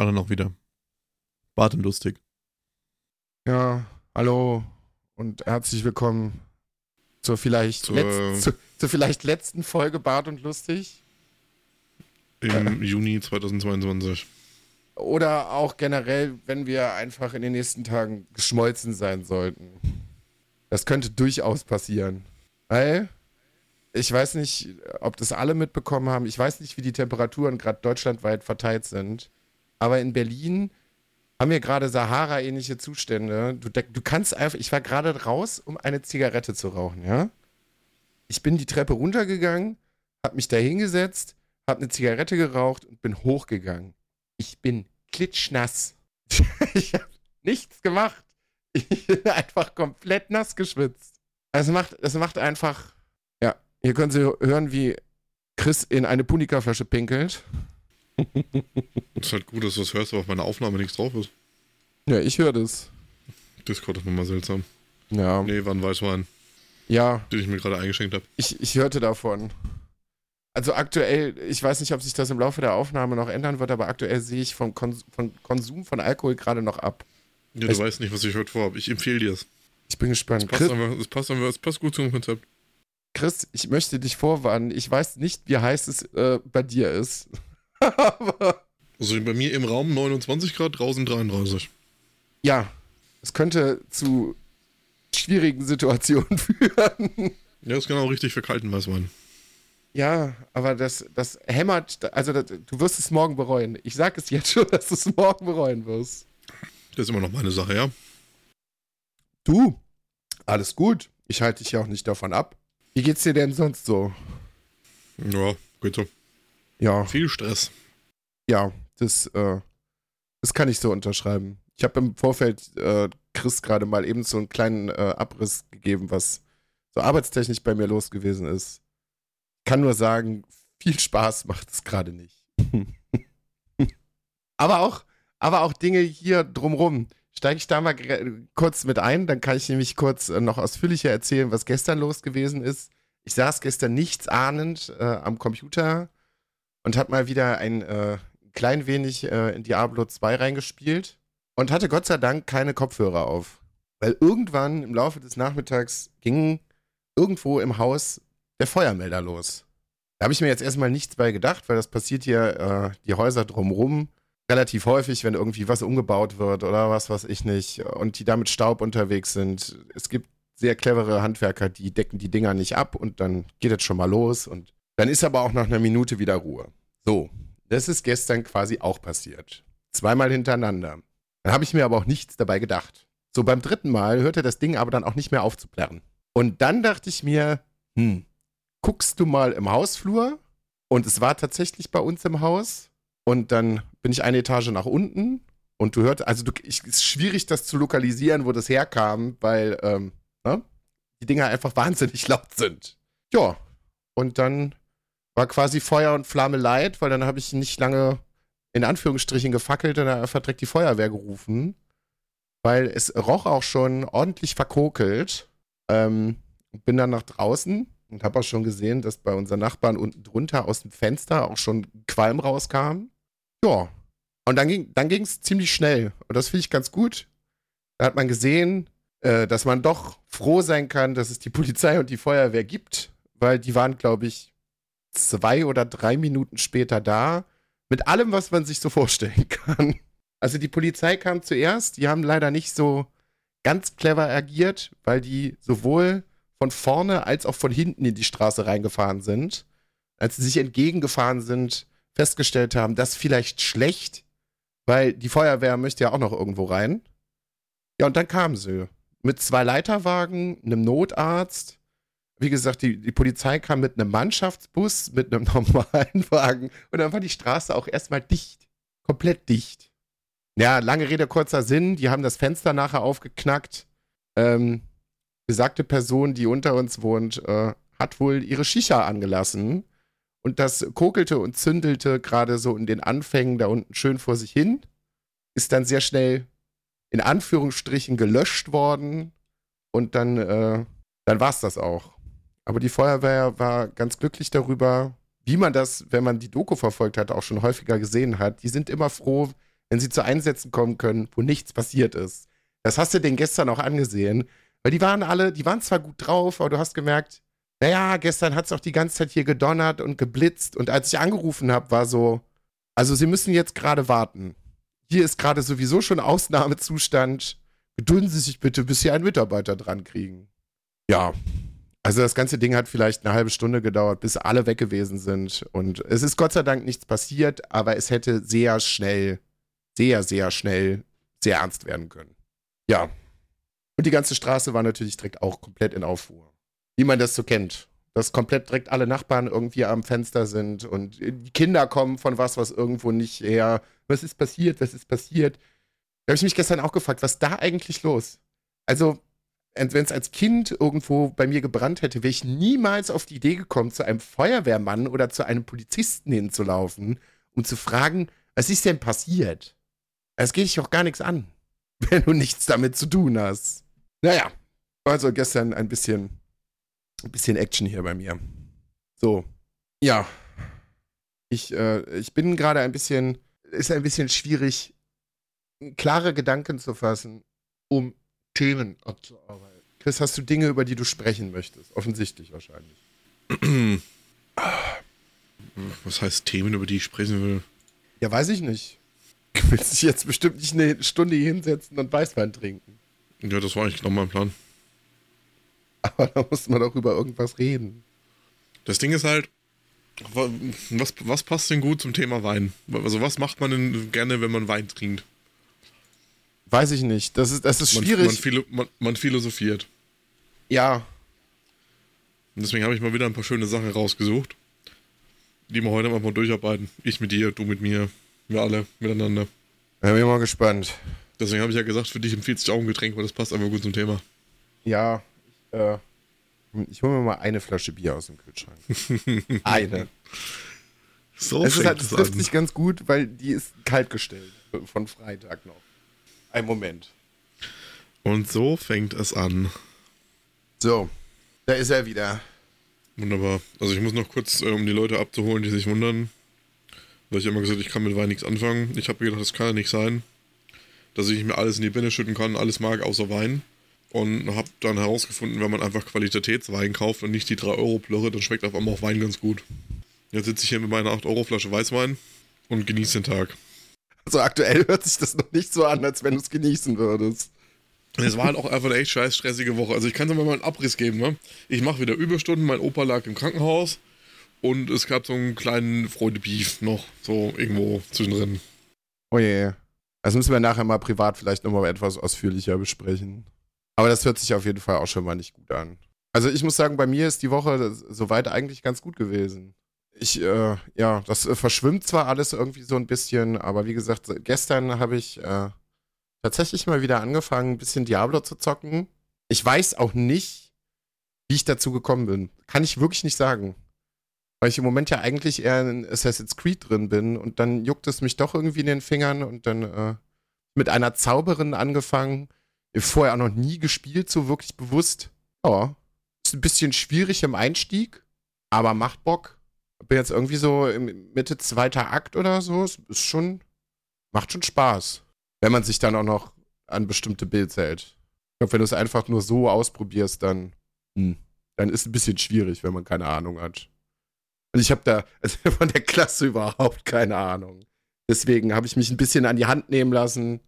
Alle noch wieder. Bart und lustig. Ja, hallo und herzlich willkommen zur vielleicht, Zur- letz- zu, zur vielleicht letzten Folge Bart und Lustig. Im Juni 2022. Oder auch generell, wenn wir einfach in den nächsten Tagen geschmolzen sein sollten. Das könnte durchaus passieren. Weil, ich weiß nicht, ob das alle mitbekommen haben. Ich weiß nicht, wie die Temperaturen gerade deutschlandweit verteilt sind. Aber in Berlin haben wir gerade Sahara-ähnliche Zustände. Du, du kannst einfach, ich war gerade raus, um eine Zigarette zu rauchen, ja? Ich bin die Treppe runtergegangen, hab mich da hingesetzt, hab eine Zigarette geraucht und bin hochgegangen. Ich bin klitschnass. ich habe nichts gemacht. Ich bin einfach komplett nass geschwitzt. Es macht, es macht einfach, ja, hier können Sie hören, wie Chris in eine Punika-Flasche pinkelt. Ist halt gut, dass du das hörst, aber auf meiner Aufnahme nichts drauf ist. Ja, ich höre das. Discord ist nochmal seltsam. Ja, Nee, war ein Weißwein, ja, den ich mir gerade eingeschenkt habe. ich, ich hörte davon. Also aktuell, ich weiß nicht, ob sich das im Laufe der Aufnahme noch ändern wird, aber aktuell sehe ich vom Kons von Konsum von Alkohol gerade noch ab. Ja, du Ich- weißt nicht, was ich heute vorhabe. Ich empfehle dir es. Ich bin gespannt. Passt Chris, einfach, es passt einfach, es passt gut zum Konzept. Chris, ich möchte dich vorwarnen. Ich weiß nicht, wie heiß es äh, bei dir ist. Aber Also bei mir im Raum 29 Grad, draußen 33. ja, es könnte zu schwierigen Situationen führen. Ja, ist genau richtig für kalten Weißwein. Ja, aber das, das hämmert, also das, du wirst es morgen bereuen. Ich sag es jetzt schon, dass du es morgen bereuen wirst. Das ist immer noch meine Sache, ja? Du, alles gut. Ich halte dich ja auch nicht davon ab. Wie geht's dir denn sonst so? Ja, geht so. Ja, Viel Stress. ja, das, äh, das kann ich so unterschreiben. Ich habe im Vorfeld äh, Chris gerade mal eben so einen kleinen äh, Abriss gegeben, was so arbeitstechnisch bei mir los gewesen ist. Ich kann nur sagen, viel Spaß macht es gerade nicht. aber auch, aber auch Dinge hier drumrum. Steige ich da mal kurz mit ein, dann kann ich nämlich kurz äh, noch ausführlicher erzählen, was gestern los gewesen ist. Ich saß gestern nichts ahnend äh, am Computer und habe mal wieder ein äh, klein wenig äh, in Diablo 2 reingespielt und hatte Gott sei Dank keine Kopfhörer auf. Weil irgendwann im Laufe des Nachmittags ging irgendwo im Haus der Feuermelder los. Da habe ich mir jetzt erstmal nichts bei gedacht, weil das passiert hier äh, die Häuser drumrum relativ häufig, wenn irgendwie was umgebaut wird oder was weiß ich nicht und die da mit Staub unterwegs sind. Es gibt sehr clevere Handwerker, die decken die Dinger nicht ab und dann geht es schon mal los und dann ist aber auch nach einer Minute wieder Ruhe. So, das ist gestern quasi auch passiert. Zweimal hintereinander. Dann habe ich mir aber auch nichts dabei gedacht. So beim dritten Mal hörte das Ding aber dann auch nicht mehr auf zu plärren. Und dann dachte ich mir, hm, guckst du mal im Hausflur? Und es war tatsächlich bei uns im Haus. Und dann bin ich eine Etage nach unten und du hörst, also es ist schwierig, das zu lokalisieren, wo das herkam, weil ähm, ne, die Dinger einfach wahnsinnig laut sind. Ja, und dann war quasi Feuer und Flamme leid, weil dann habe ich nicht lange in Anführungsstrichen gefackelt und dann einfach direkt die Feuerwehr gerufen, weil es roch auch schon ordentlich verkokelt. Ähm, bin dann nach draußen und habe auch schon gesehen, dass bei unseren Nachbarn unten drunter aus dem Fenster auch schon Qualm rauskam. Ja, und dann ging dann es ziemlich schnell und das finde ich ganz gut. Da hat man gesehen, äh, dass man doch froh sein kann, dass es die Polizei und die Feuerwehr gibt, weil die waren, glaube ich, zwei oder drei Minuten später da, mit allem, was man sich so vorstellen kann. Also die Polizei kam zuerst, die haben leider nicht so ganz clever agiert, weil die sowohl von vorne als auch von hinten in die Straße reingefahren sind. Als sie sich entgegengefahren sind, festgestellt haben, das ist vielleicht schlecht, weil die Feuerwehr möchte ja auch noch irgendwo rein. Ja, und dann kamen sie mit zwei Leiterwagen, einem Notarzt. Wie gesagt, die, die Polizei kam mit einem Mannschaftsbus, mit einem normalen Wagen und dann war die Straße auch erstmal dicht. Komplett dicht. Ja, lange Rede, kurzer Sinn. Die haben das Fenster nachher aufgeknackt. Ähm, besagte Person, die unter uns wohnt, äh, hat wohl ihre Shisha angelassen. Und das kokelte und zündelte gerade so in den Anfängen da unten schön vor sich hin. Ist dann sehr schnell in Anführungsstrichen gelöscht worden. Und dann, äh, dann war es das auch. Aber die Feuerwehr war ganz glücklich darüber, wie man das, wenn man die Doku verfolgt hat, auch schon häufiger gesehen hat. Die sind immer froh, wenn sie zu Einsätzen kommen können, wo nichts passiert ist. Das hast du denen gestern auch angesehen, weil die waren alle, die waren zwar gut drauf, aber du hast gemerkt, naja, gestern hat es auch die ganze Zeit hier gedonnert und geblitzt und als ich angerufen habe, war so, also sie müssen jetzt gerade warten. Hier ist gerade sowieso schon Ausnahmezustand. Gedulden Sie sich bitte, bis Sie einen Mitarbeiter dran kriegen. Ja, also das ganze Ding hat vielleicht eine halbe Stunde gedauert, bis alle weg gewesen sind. Und es ist Gott sei Dank nichts passiert, aber es hätte sehr schnell, sehr, sehr schnell sehr ernst werden können. Ja. Und die ganze Straße war natürlich direkt auch komplett in Aufruhr. Wie man das so kennt. Dass komplett direkt alle Nachbarn irgendwie am Fenster sind und die Kinder kommen von was, was irgendwo nicht her. Was ist passiert? Was ist passiert? Da habe ich mich gestern auch gefragt, was da eigentlich los? Also, wenn es als Kind irgendwo bei mir gebrannt hätte, wäre ich niemals auf die Idee gekommen, zu einem Feuerwehrmann oder zu einem Polizisten hinzulaufen, um zu fragen, was ist denn passiert? Es geht dich auch gar nichts an, wenn du nichts damit zu tun hast. Naja, also gestern ein bisschen, ein bisschen Action hier bei mir. So, ja. Ich, äh, ich bin gerade ein bisschen, ist ein bisschen schwierig, klare Gedanken zu fassen, um Themen abzuarbeiten. Chris, hast du Dinge, über die du sprechen möchtest? Offensichtlich wahrscheinlich. Was heißt Themen, über die ich sprechen will? Ja, weiß ich nicht. Du willst dich jetzt bestimmt nicht eine Stunde hier hinsetzen und Weißwein trinken. Ja, das war eigentlich noch mein Plan. Aber da muss man doch über irgendwas reden. Das Ding ist halt, was, was passt denn gut zum Thema Wein? Also was macht man denn gerne, wenn man Wein trinkt? Weiß ich nicht. Das ist, das ist schwierig. man, philo, man, man philosophiert. ja, Und deswegen habe ich mal wieder ein paar schöne Sachen rausgesucht, die wir heute einfach mal durcharbeiten. Ich mit dir, du mit mir, wir alle miteinander. da bin ich mal gespannt. Deswegen habe ich ja gesagt, für dich empfiehlt sich auch ein Getränk, weil das passt einfach gut zum Thema. Ja, ich, äh, ich hole mir mal eine Flasche Bier aus dem Kühlschrank. eine. So Es, ist halt, es es trifft sich ganz gut, weil die ist kaltgestellt. Von Freitag noch. Ein Moment. Und so fängt es an. So, da ist er wieder. Wunderbar. Also ich muss noch kurz, äh, um die Leute abzuholen, die sich wundern, weil ich immer gesagt ich kann mit Wein nichts anfangen. Ich habe gedacht, das kann ja nicht sein, dass ich mir alles in die Birne schütten kann, alles mag außer Wein. Und habe dann herausgefunden, wenn man einfach Qualitätswein kauft und nicht die 3-Euro-Plörre, dann schmeckt auf einmal auch Wein ganz gut. Jetzt sitze ich hier mit meiner 8-Euro-Flasche Weißwein und genieße den Tag. Also aktuell hört sich das noch nicht so an, als wenn du es genießen würdest. Es war halt auch einfach eine echt scheiß stressige Woche. Also ich kann dir mal einen Abriss geben, ne? Ich mache wieder Überstunden, mein Opa lag im Krankenhaus und es gab so einen kleinen Freude-Beef noch, so irgendwo zwischendrin. Oh je. Das müssen wir nachher mal privat vielleicht nochmal etwas ausführlicher besprechen. Aber das hört sich auf jeden Fall auch schon mal nicht gut an. Also ich muss sagen, bei mir ist die Woche soweit eigentlich ganz gut gewesen. Ich, äh, ja, das äh, verschwimmt zwar alles irgendwie so ein bisschen, aber wie gesagt, gestern habe ich äh, tatsächlich mal wieder angefangen, ein bisschen Diablo zu zocken. Ich weiß auch nicht, wie ich dazu gekommen bin. Kann ich wirklich nicht sagen. Weil ich im Moment ja eigentlich eher in Assassin's Creed drin bin und dann juckt es mich doch irgendwie in den Fingern und dann äh, mit einer Zauberin angefangen. Vorher auch noch nie gespielt, so wirklich bewusst. Ja, ist ein bisschen schwierig im Einstieg, aber macht Bock. Bin jetzt irgendwie so Mitte zweiter Akt oder so. Es ist schon, macht schon Spaß. Wenn man sich dann auch noch an bestimmte Builds hält. Ich glaube, wenn du es einfach nur so ausprobierst, dann, hm, dann ist es ein bisschen schwierig, wenn man keine Ahnung hat. Und ich habe da also von der Klasse überhaupt keine Ahnung. Deswegen habe ich mich ein bisschen an die Hand nehmen lassen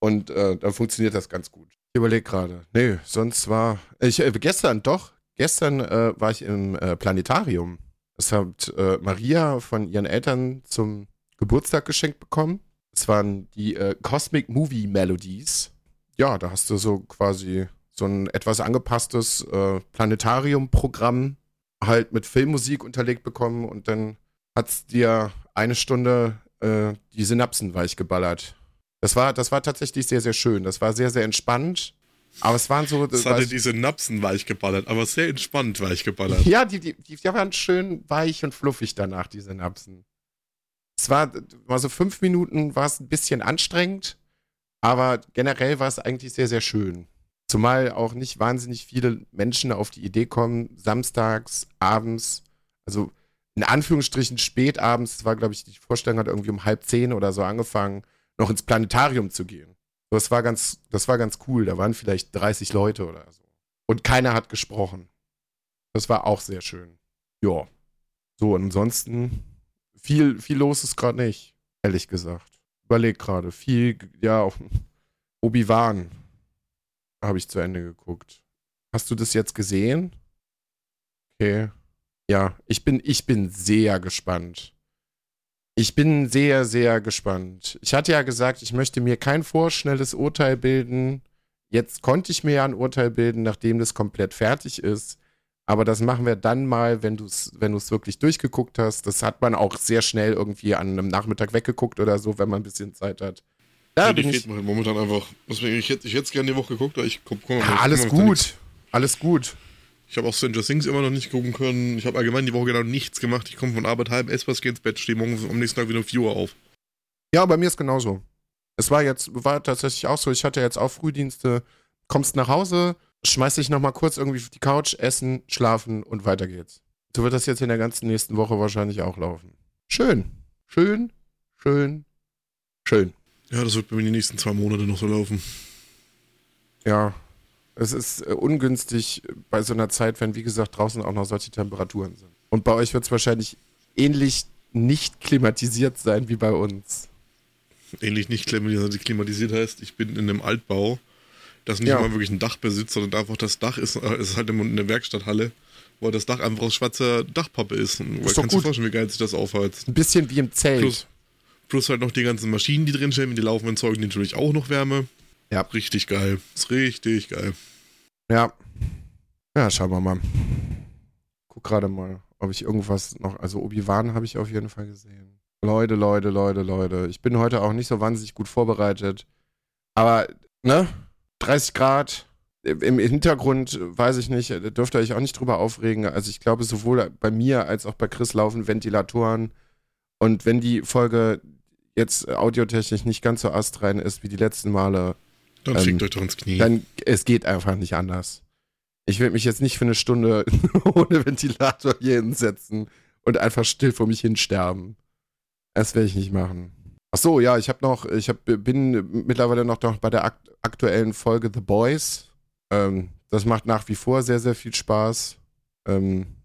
und äh, dann funktioniert das ganz gut. Ich überlege gerade. Nee, sonst war. Ich, äh, gestern, doch. Gestern äh, war ich im äh, Planetarium. Das hat äh, Maria von ihren Eltern zum Geburtstag geschenkt bekommen. Es waren die äh, Cosmic Movie Melodies. Ja, da hast du so quasi so ein etwas angepasstes äh, Planetarium-Programm halt mit Filmmusik unterlegt bekommen und dann hat's dir eine Stunde äh, die Synapsen weich geballert. Das war, das war tatsächlich sehr, sehr schön. Das war sehr, sehr entspannt. Aber es waren so. Es weiß- hatte diese Napsen weich geballert, aber sehr entspannt weich geballert. ja, die, die, die waren schön weich und fluffig danach, die Synapsen. Es war, war so fünf Minuten, war es ein bisschen anstrengend, aber generell war es eigentlich sehr, sehr schön. Zumal auch nicht wahnsinnig viele Menschen auf die Idee kommen, samstags, abends, also in Anführungsstrichen spät abends, das war, glaube ich, die Vorstellung hat irgendwie um halb zehn oder so angefangen, noch ins Planetarium zu gehen. Das war ganz, das war ganz cool. Da waren vielleicht 30 Leute oder so. Und keiner hat gesprochen. Das war auch sehr schön. Ja. So, ansonsten viel, viel los ist gerade nicht, ehrlich gesagt. Überleg gerade. Viel, ja, Obi-Wan habe ich zu Ende geguckt. Hast du das jetzt gesehen? Okay. Ja, ich bin, ich bin sehr gespannt. Ich bin sehr, sehr gespannt. Ich hatte ja gesagt, ich möchte mir kein vorschnelles Urteil bilden. Jetzt konnte ich mir ja ein Urteil bilden, nachdem das komplett fertig ist. Aber das machen wir dann mal, wenn du es wenn wirklich durchgeguckt hast. Das hat man auch sehr schnell irgendwie an einem Nachmittag weggeguckt oder so, wenn man ein bisschen Zeit hat. Da ja, bin ich momentan einfach. Ich hätte ich jetzt gerne die Woche geguckt, aber ich komm, komm, ja, alles gut. Alles gut. Ich habe auch Stranger Things immer noch nicht gucken können. Ich habe allgemein die Woche genau nichts gemacht. Ich komme von Arbeit halb, esse was, gehe ins Bett, stehe morgen am nächsten Tag wieder um 4 Uhr auf. Ja, bei mir ist genauso. Es war jetzt, war tatsächlich auch so, ich hatte jetzt auch Frühdienste, kommst nach Hause, schmeiß dich nochmal kurz irgendwie auf die Couch, essen, schlafen und weiter geht's. So wird das jetzt in der ganzen nächsten Woche wahrscheinlich auch laufen. Schön. Schön, schön, schön. Ja, das wird bei mir die nächsten zwei Monate noch so laufen. Ja, es ist äh, ungünstig bei so einer Zeit, wenn, wie gesagt, draußen auch noch solche Temperaturen sind. Und bei euch wird es wahrscheinlich ähnlich nicht klimatisiert sein wie bei uns. Ähnlich nicht klimatisiert heißt, ich bin in einem Altbau, das nicht ja. mal wirklich ein Dach besitzt, sondern einfach das Dach ist, äh, ist halt in der Werkstatthalle, wo das Dach einfach aus schwarzer Dachpappe ist. Und ist kannst du dir vorstellen, wie geil sich das aufheizt. Ein bisschen wie im Zelt. Plus, plus halt noch die ganzen Maschinen, die drinstehen, die laufenden Zeugen natürlich auch noch Wärme. Ja. Richtig geil. Ist richtig geil. Ja. Ja, schauen wir mal. Guck gerade mal, ob ich irgendwas noch. Also Obi-Wan habe ich auf jeden Fall gesehen. Leute, Leute, Leute, Leute. Ich bin heute auch nicht so wahnsinnig gut vorbereitet. Aber, ne? 30 Grad. Im Hintergrund, weiß ich nicht, dürft ihr euch auch nicht drüber aufregen. Also ich glaube, sowohl bei mir als auch bei Chris laufen Ventilatoren. Und wenn die Folge jetzt audiotechnisch nicht ganz so astrein ist wie die letzten Male, dann ähm, fickt euch doch ins Knie. Dann, es geht einfach nicht anders. Ich will mich jetzt nicht für eine Stunde ohne Ventilator hier hinsetzen und einfach still vor mich hin sterben. Das werde ich nicht machen. Ach so, ja, ich habe noch, ich hab, bin mittlerweile noch bei der akt aktuellen Folge The Boys. Ähm, das macht nach wie vor sehr, sehr viel Spaß. Ähm,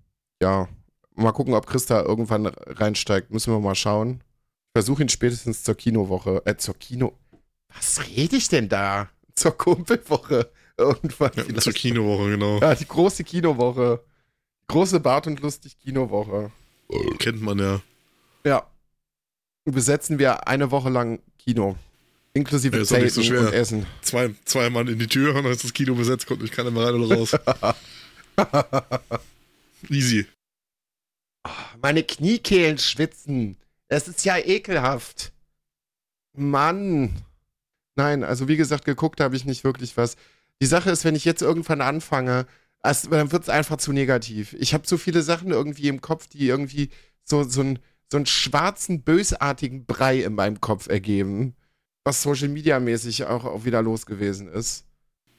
ja, mal gucken, ob Christa irgendwann reinsteigt. Müssen wir mal schauen. Ich versuche ihn spätestens zur Kinowoche, äh, zur Kino, was rede ich denn da? Zur Kumpelwoche. Irgendwann ja, zur Kinowoche, genau. Ja, die große Kinowoche. Große Bart und lustig Kinowoche. Kennt man ja. Ja. Besetzen wir eine Woche lang Kino. Inklusive ja, Zelten so und Essen. Zwei, zwei Mann in die Tür und dann ist das Kino besetzt, kommt nicht keiner mehr rein oder raus. Easy. Meine Kniekehlen schwitzen. Es ist ja ekelhaft. Mann. Nein, also wie gesagt, geguckt habe ich nicht wirklich was. Die Sache ist, wenn ich jetzt irgendwann anfange, also, dann wird es einfach zu negativ. Ich habe so viele Sachen irgendwie im Kopf, die irgendwie so, so, ein, so einen schwarzen, bösartigen Brei in meinem Kopf ergeben, was Social Media mäßig auch, auch wieder los gewesen ist.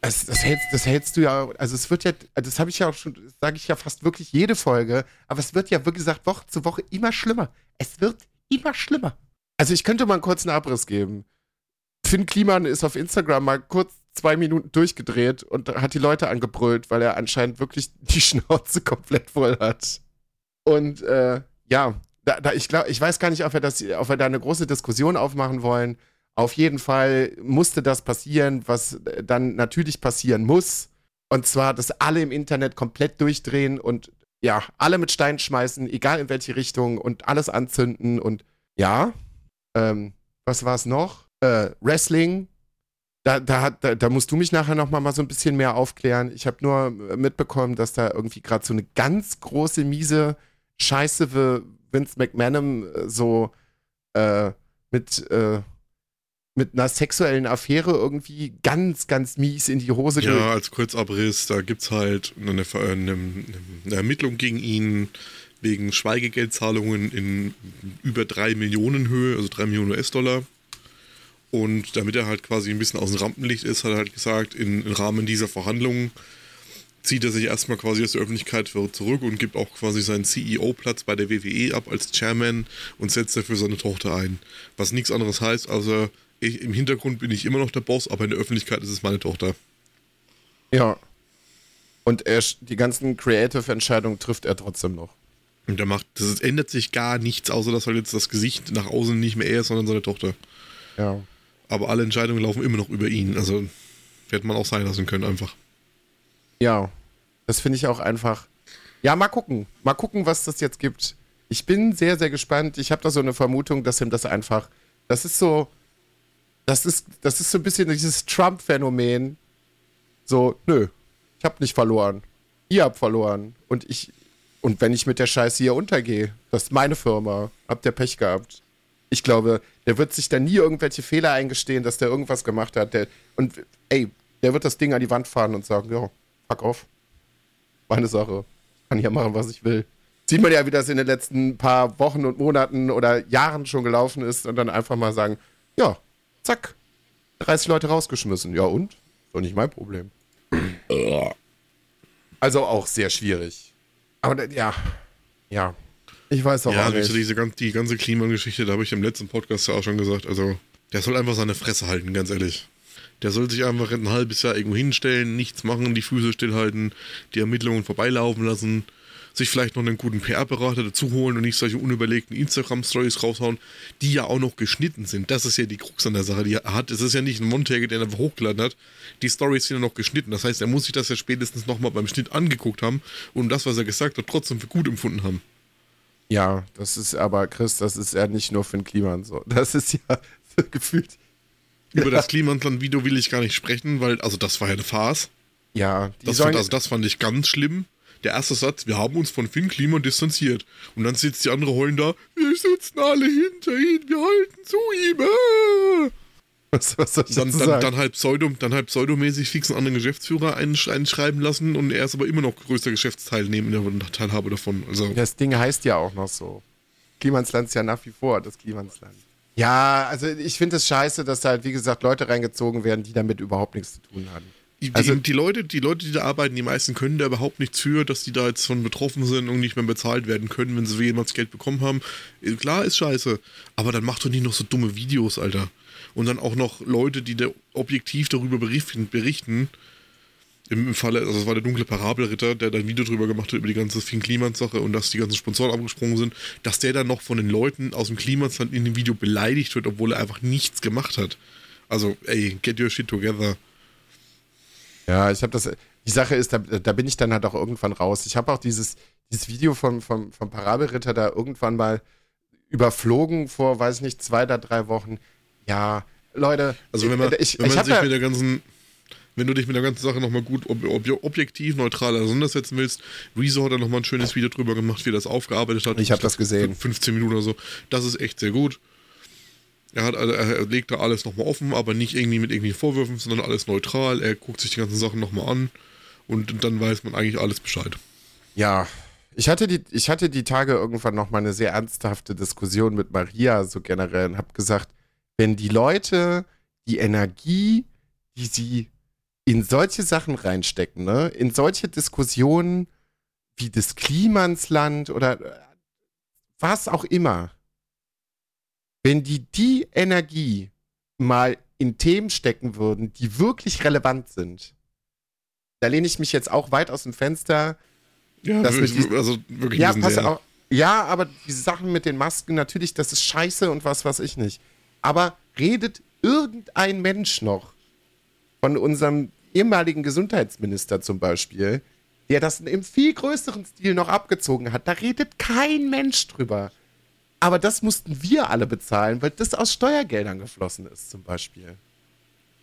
Das, das, hältst, das hältst du ja, also es wird ja, das habe ich ja auch schon, sage ich ja fast wirklich jede Folge, aber es wird ja, wie gesagt, Woche zu Woche immer schlimmer. Es wird immer schlimmer. Also ich könnte mal einen kurzen Abriss geben. Finn Kliman ist auf Instagram mal kurz zwei Minuten durchgedreht und hat die Leute angebrüllt, weil er anscheinend wirklich die Schnauze komplett voll hat. Und äh, ja, da, da, ich glaube, ich weiß gar nicht, ob wir, das, ob wir da eine große Diskussion aufmachen wollen. Auf jeden Fall musste das passieren, was dann natürlich passieren muss. Und zwar, dass alle im Internet komplett durchdrehen und ja, alle mit Steinen schmeißen, egal in welche Richtung und alles anzünden und ja. Ähm, was war es noch? Äh, Wrestling, da, da, da, da, musst du mich nachher noch mal, so ein bisschen mehr aufklären. Ich habe nur äh, mitbekommen, dass da irgendwie gerade so eine ganz große, miese Scheiße wie Vince McMahon äh, so äh, mit, äh, mit einer sexuellen Affäre irgendwie ganz, ganz mies in die Hose geht. Ja, als Kurzabriss, da gibt es halt eine, eine, eine Ermittlung gegen ihn wegen Schweigegeldzahlungen in über drei Millionen Höhe, also drei Millionen US-Dollar. Und damit er halt quasi ein bisschen aus dem Rampenlicht ist, hat er halt gesagt, in, im Rahmen dieser Verhandlungen zieht er sich erstmal quasi aus der Öffentlichkeit zurück und gibt auch quasi seinen CEO-Platz bei der WWE ab als Chairman und setzt dafür seine Tochter ein. Was nichts anderes heißt, also ich, im Hintergrund bin ich immer noch der Boss, aber in der Öffentlichkeit ist es meine Tochter. Ja. Und er, die ganzen Creative-Entscheidungen trifft er trotzdem noch. Und er macht, das ändert sich gar nichts, außer dass halt jetzt das Gesicht nach außen nicht mehr er ist, sondern seine Tochter. Ja. Aber alle Entscheidungen laufen immer noch über ihn. Also hätte man auch sein lassen können, einfach. Ja. Das finde ich auch einfach. Ja, mal gucken. Mal gucken, was das jetzt gibt. Ich bin sehr, sehr gespannt. Ich habe da so eine Vermutung, dass ihm das einfach. Das ist so. Das ist, das ist so ein bisschen dieses Trump-Phänomen. So, nö, ich habe nicht verloren. Ihr habt verloren. Und ich. Und wenn ich mit der Scheiße hier untergehe, das ist meine Firma. Habt ihr Pech gehabt. Ich glaube, der wird sich da nie irgendwelche Fehler eingestehen, dass der irgendwas gemacht hat. Der, und ey, der wird das Ding an die Wand fahren und sagen, ja, fuck off. Meine Sache. Kann ja machen, was ich will. Sieht man ja, wie das in den letzten paar Wochen und Monaten oder Jahren schon gelaufen ist und dann einfach mal sagen, ja, zack, 30 Leute rausgeschmissen. Ja und? Ist doch nicht mein Problem. Also auch sehr schwierig. Aber ja, ja. Ich weiß auch, ja, auch nicht. Diese, die ganze Klimageschichte, da habe ich im letzten Podcast ja auch schon gesagt, also der soll einfach seine Fresse halten, ganz ehrlich. Der soll sich einfach ein halbes Jahr irgendwo hinstellen, nichts machen, die Füße stillhalten, die Ermittlungen vorbeilaufen lassen, sich vielleicht noch einen guten PR-Berater dazu holen und nicht solche unüberlegten Instagram-Stories raushauen, die ja auch noch geschnitten sind. Das ist ja die Krux an der Sache, die er hat. Es ist ja nicht ein Montage, der einfach hochgeladen hat. Die Stories sind ja noch geschnitten. Das heißt, er muss sich das ja spätestens nochmal beim Schnitt angeguckt haben und das, was er gesagt hat, trotzdem für gut empfunden haben. Ja, das ist aber, Chris, das ist ja nicht nur für den Klima und so. Das ist ja gefühlt. Über das Klimansland-Video will ich gar nicht sprechen, weil, also das war ja eine Farce. Ja, das, fand, also das fand ich ganz schlimm. Der erste Satz, wir haben uns von Finn Kliman distanziert. Und dann sitzt die andere heulen da, wir sitzen alle hinter ihm, wir halten zu ihm. Ah! Was, was soll ich dann, dann, dann, halb Pseudo, dann halb pseudomäßig fix einen anderen Geschäftsführer einschreiben lassen und er ist aber immer noch größter Geschäftsteilnehmer, Teilhaber davon. Also. Das Ding heißt ja auch noch so. Klimansland ist ja nach wie vor das Klimansland. Ja, also ich finde es das scheiße, dass da halt, wie gesagt, Leute reingezogen werden, die damit überhaupt nichts zu tun haben. Die, also, die, Leute, die Leute, die da arbeiten, die meisten können da überhaupt nichts für, dass die da jetzt von betroffen sind und nicht mehr bezahlt werden können, wenn sie jemals Geld bekommen haben. Klar ist scheiße, aber dann mach doch nicht noch so dumme Videos, Alter und dann auch noch Leute, die da objektiv darüber berichten, berichten. Im Falle, also es war der dunkle Parabelritter, der da ein Video drüber gemacht hat über die ganze Finn Klimanssache und dass die ganzen Sponsoren abgesprungen sind, dass der dann noch von den Leuten aus dem Klimansland in dem Video beleidigt wird, obwohl er einfach nichts gemacht hat. Also, ey, get your shit together. Ja, ich habe das. Die Sache ist, da, da, bin ich dann halt auch irgendwann raus. Ich habe auch dieses, dieses Video vom, vom, vom Parabelritter da irgendwann mal überflogen vor, weiß ich nicht, zwei oder drei Wochen. Ja, Leute. Also wenn man, ich, wenn man sich mit der ganzen, wenn du dich mit der ganzen Sache nochmal gut ob, ob, objektiv, neutral auseinandersetzen willst, Rezo hat da nochmal ein schönes Video drüber gemacht, wie er das aufgearbeitet hat. Ich habe das gesehen. 15 Minuten oder so. Das ist echt sehr gut. Er, hat, er legt da alles nochmal offen, aber nicht irgendwie mit irgendwelchen Vorwürfen, sondern alles neutral. Er guckt sich die ganzen Sachen nochmal an und dann weiß man eigentlich alles Bescheid. Ja, ich hatte die, ich hatte die Tage irgendwann nochmal eine sehr ernsthafte Diskussion mit Maria so generell und habe gesagt, wenn die Leute die Energie, die sie in solche Sachen reinstecken, ne, in solche Diskussionen wie das Klimansland oder äh, was auch immer, wenn die die Energie mal in Themen stecken würden, die wirklich relevant sind, da lehne ich mich jetzt auch weit aus dem Fenster. Ja, wirklich, diesen, also wirklich ja, pass auch, ja, aber die Sachen mit den Masken, natürlich, das ist scheiße und was weiß ich nicht. Aber redet irgendein Mensch noch von unserem ehemaligen Gesundheitsminister zum Beispiel, der das im viel größeren Stil noch abgezogen hat, da redet kein Mensch drüber. Aber das mussten wir alle bezahlen, weil das aus Steuergeldern geflossen ist, zum Beispiel.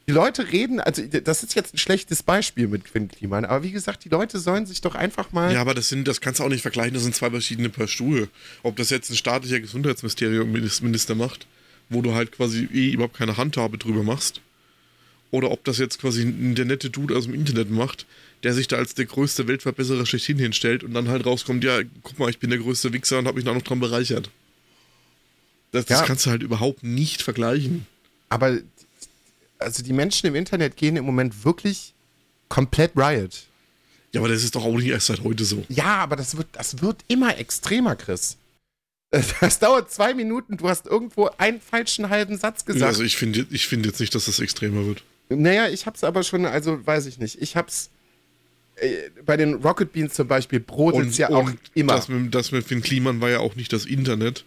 Die Leute reden, also das ist jetzt ein schlechtes Beispiel mit Quinn Kliman, aber wie gesagt, die Leute sollen sich doch einfach mal. Ja, aber das sind, das kannst du auch nicht vergleichen, das sind zwei verschiedene Paar Schuhe. Ob das jetzt ein staatlicher Gesundheitsministerium Minister macht wo du halt quasi eh überhaupt keine Handhabe drüber machst. Oder ob das jetzt quasi der nette Dude aus dem Internet macht, der sich da als der größte Weltverbesserer schlechthin hinstellt und dann halt rauskommt, ja, guck mal, ich bin der größte Wichser und habe mich da noch dran bereichert. Das, das kannst du halt überhaupt nicht vergleichen. Aber also die Menschen im Internet gehen im Moment wirklich komplett riot. Ja, aber das ist doch auch nicht erst seit heute so. Ja, aber das wird, das wird immer extremer, Chris. Das dauert zwei Minuten, du hast irgendwo einen falschen halben Satz gesagt. Also ich finde ich find jetzt nicht, dass das extremer wird. Naja, ich hab's aber schon, also weiß ich nicht. Ich hab's äh, bei den Rocket Beans zum Beispiel brodelt's ja auch immer. Das mit, das mit Finn Kliman war ja auch nicht das Internet.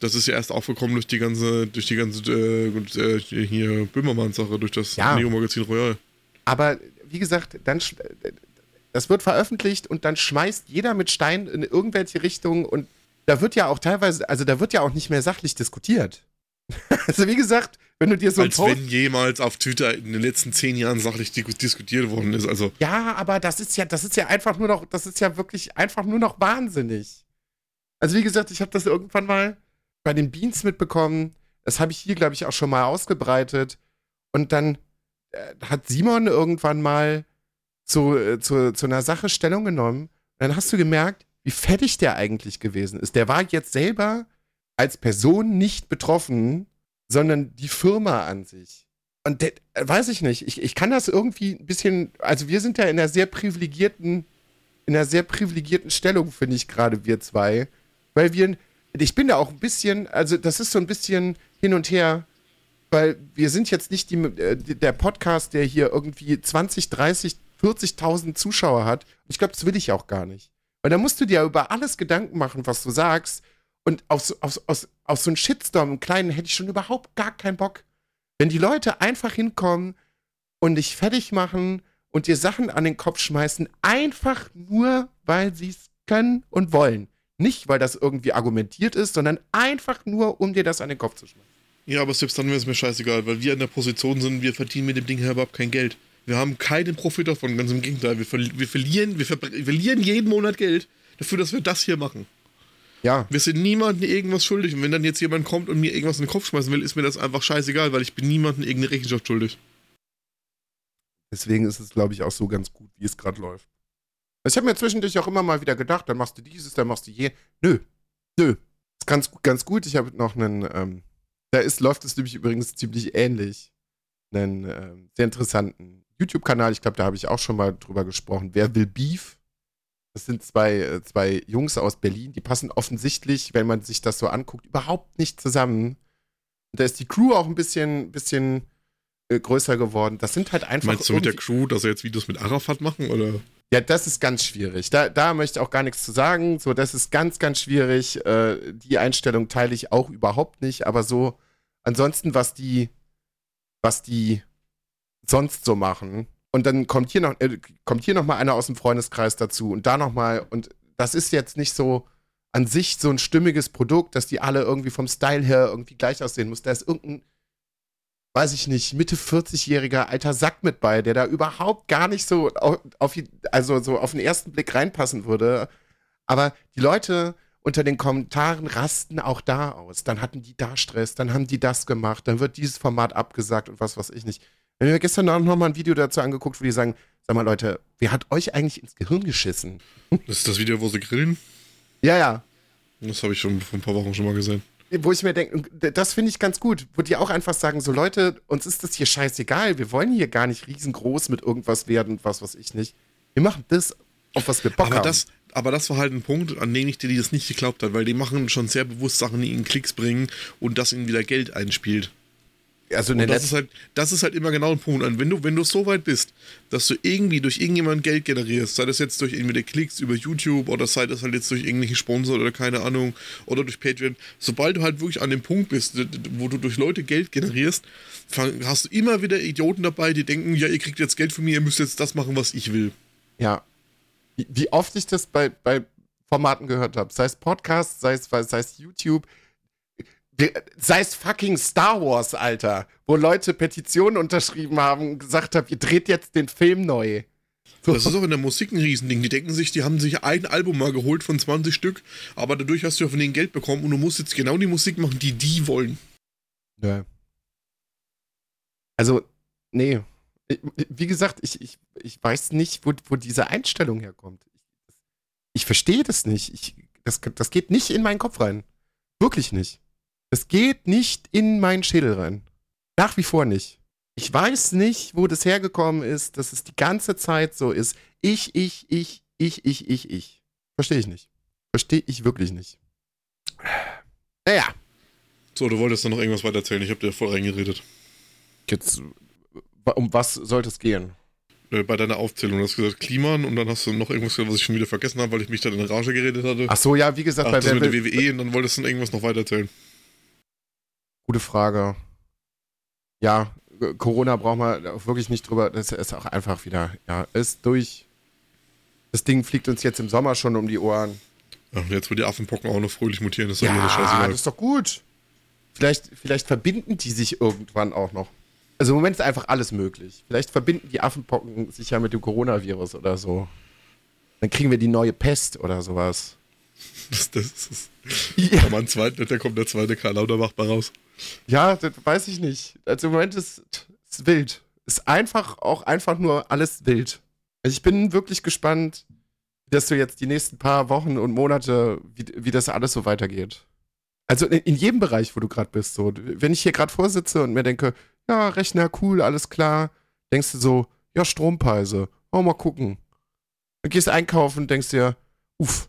Das ist ja erst aufgekommen durch die ganze, durch die ganze äh, äh hier Böhmermann-Sache, durch das Ja. Neo-Magazin Royal. Aber wie gesagt, dann sch- das wird veröffentlicht und dann schmeißt jeder mit Stein in irgendwelche Richtungen und da wird ja auch teilweise, also da wird ja auch nicht mehr sachlich diskutiert. Also wie gesagt, wenn du dir so Als wenn jemals auf Twitter in den letzten zehn Jahren sachlich di- diskutiert worden ist. Also Ja, aber das ist ja, das ist ja einfach nur noch, das ist ja wirklich einfach nur noch wahnsinnig. Also wie gesagt, ich habe das irgendwann mal bei den Beans mitbekommen. Das habe ich hier, glaube ich, auch schon mal ausgebreitet. Und dann äh, hat Simon irgendwann mal zu, äh, zu, zu einer Sache Stellung genommen. Und dann hast du gemerkt, wie fettig der eigentlich gewesen ist. Der war jetzt selber als Person nicht betroffen, sondern die Firma an sich. Und der, weiß ich nicht, ich, ich kann das irgendwie ein bisschen, also wir sind ja in einer sehr privilegierten, in einer sehr privilegierten Stellung, finde ich gerade wir zwei, weil wir, ich bin da auch ein bisschen, also das ist so ein bisschen hin und her, weil wir sind jetzt nicht die, äh, der Podcast, der hier irgendwie 20, 30, 40.000 Zuschauer hat. Ich glaube, das will ich auch gar nicht. Weil da musst du dir über alles Gedanken machen, was du sagst. Und auf so, auf, auf, auf so einen Shitstorm, einen kleinen, hätte ich schon überhaupt gar keinen Bock. Wenn die Leute einfach hinkommen und dich fertig machen und dir Sachen an den Kopf schmeißen, einfach nur, weil sie es können und wollen. Nicht, weil das irgendwie argumentiert ist, sondern einfach nur, um dir das an den Kopf zu schmeißen. Ja, aber selbst dann wäre es mir scheißegal, weil wir in der Position sind, wir verdienen mit dem Ding überhaupt kein Geld. Wir haben keinen Profit davon, ganz im Gegenteil. Wir, verli wir, verlieren, wir, ver wir verlieren jeden Monat Geld dafür, dass wir das hier machen. Ja, Wir sind niemandem irgendwas schuldig. Und wenn dann jetzt jemand kommt und mir irgendwas in den Kopf schmeißen will, ist mir das einfach scheißegal, weil ich bin niemandem irgendeine Rechenschaft schuldig. deswegen ist es, glaube ich, auch so ganz gut, wie es gerade läuft. Also ich habe mir zwischendurch auch immer mal wieder gedacht, dann machst du dieses, dann machst du je. Nö, nö. Ist ganz, ganz gut. Ich habe noch einen, ähm, da ist, läuft es nämlich übrigens ziemlich ähnlich. Einen ähm, sehr interessanten YouTube-Kanal, ich glaube, da habe ich auch schon mal drüber gesprochen. Wer will Beef? Das sind zwei, äh, zwei Jungs aus Berlin, die passen offensichtlich, wenn man sich das so anguckt, überhaupt nicht zusammen. Und da ist die Crew auch ein bisschen, bisschen äh, größer geworden. Das sind halt einfach. Meinst du mit der Crew, dass er jetzt Videos mit Arafat machen? Oder? ja, das ist ganz schwierig. Da, da möchte ich auch gar nichts zu sagen. So, das ist ganz, ganz schwierig. Äh, die Einstellung teile ich auch überhaupt nicht. Aber so, ansonsten, was die, was die sonst so machen. Und dann kommt hier noch, äh, kommt hier noch mal einer aus dem Freundeskreis dazu und da noch mal. Und das ist jetzt nicht so an sich so ein stimmiges Produkt, dass die alle irgendwie vom Style her irgendwie gleich aussehen muss. Da ist irgendein weiß ich nicht, Mitte 40-jähriger alter Sack mit bei, der da überhaupt gar nicht so auf, also so auf den ersten Blick reinpassen würde. Aber die Leute unter den Kommentaren rasten auch da aus. Dann hatten die da Stress, dann haben die das gemacht, dann wird dieses Format abgesagt und was weiß ich nicht. Ich habe mir gestern Abend noch mal ein Video dazu angeguckt, wo die sagen, sag mal Leute, wer hat euch eigentlich ins Gehirn geschissen? Das ist das Video, wo sie grillen. Ja, ja, Das habe ich schon vor ein paar Wochen schon mal gesehen. wo ich mir denke, das finde ich ganz gut, wo die auch einfach sagen, so Leute, uns ist das hier scheißegal, wir wollen hier gar nicht riesengroß mit irgendwas werden, was weiß ich nicht. Wir machen das, auf was wir Bock Aber haben. das, aber das war halt ein Punkt, an dem ich dir das nicht geglaubt hat, weil die machen schon sehr bewusst Sachen, die ihnen Klicks bringen und das ihnen wieder Geld einspielt. Also Und das ist halt, das ist halt immer genau ein Punkt. Und wenn du, wenn du so weit bist, dass du irgendwie durch irgendjemanden Geld generierst, sei das jetzt durch irgendwelche Klicks über YouTube oder sei das halt jetzt durch irgendwelche Sponsor oder keine Ahnung oder durch Patreon, sobald du halt wirklich an dem Punkt bist, wo du durch Leute Geld generierst, hast du immer wieder Idioten dabei, die denken, ja, ihr kriegt jetzt Geld von mir, ihr müsst jetzt das machen, was ich will. ja. Wie, oft ich das bei, bei Formaten gehört habe, sei es Podcast, sei es, sei es YouTube, sei es fucking Star Wars, Alter, wo Leute Petitionen unterschrieben haben und gesagt haben, ihr dreht jetzt den Film neu. So. Das ist auch in der Musik ein Riesending. Die denken sich, die haben sich ein Album mal geholt von 20 Stück, aber dadurch hast du ja von denen Geld bekommen und du musst jetzt genau die Musik machen, die die wollen. Ja. Also, nee. Wie gesagt, ich, ich, ich weiß nicht, wo, wo diese Einstellung herkommt. Ich, ich verstehe das nicht. Ich, das, das geht nicht in meinen Kopf rein. Wirklich nicht. Das geht nicht in meinen Schädel rein. Nach wie vor nicht. Ich weiß nicht, wo das hergekommen ist, dass es die ganze Zeit so ist. Ich, ich, ich, ich, ich, ich, ich. Verstehe ich nicht. Verstehe ich wirklich nicht. Naja, So, du wolltest dann noch irgendwas weiter erzählen. Ich habe dir voll reingeredet. jetzt, um was sollte es gehen? Äh, Bei deiner Aufzählung. Du hast gesagt Kliman und dann hast du noch irgendwas gesagt, was ich schon wieder vergessen habe, weil ich mich da in Rage geredet hatte. Ach so, ja, wie gesagt, Ach, bei das mit der WWE und dann wolltest du noch irgendwas noch weiter erzählen. Gute Frage. Ja, Corona wir auch wirklich nicht drüber. Das ist auch einfach wieder, ja, ist durch. Das Ding fliegt uns jetzt im Sommer schon um die Ohren. Ja, und jetzt, wo die Affenpocken auch noch fröhlich mutieren, ist doch ja, Ja, scheißegal. das ist doch gut. Vielleicht, vielleicht verbinden die sich irgendwann auch noch. Also im Moment ist einfach alles möglich. Vielleicht verbinden die Affenpocken sich ja mit dem Coronavirus oder so. Dann kriegen wir die neue Pest oder sowas. Das, das ist, Ja, kann man zweiten, da kommt der zweite Karl Lauterbach bei raus. Ja das weiß ich nicht. Also im Moment ist es wild. Ist einfach auch einfach nur alles wild. Also ich bin wirklich gespannt, dass du jetzt die nächsten paar Wochen und Monate, wie, wie das alles so weitergeht. Also in, in jedem Bereich, wo du gerade bist. So. Wenn ich hier gerade vorsitze und mir denke, ja, Rechner, cool, alles klar, denkst du so, ja, Strompreise, oh, mal gucken. Dann gehst einkaufen und denkst dir, uff,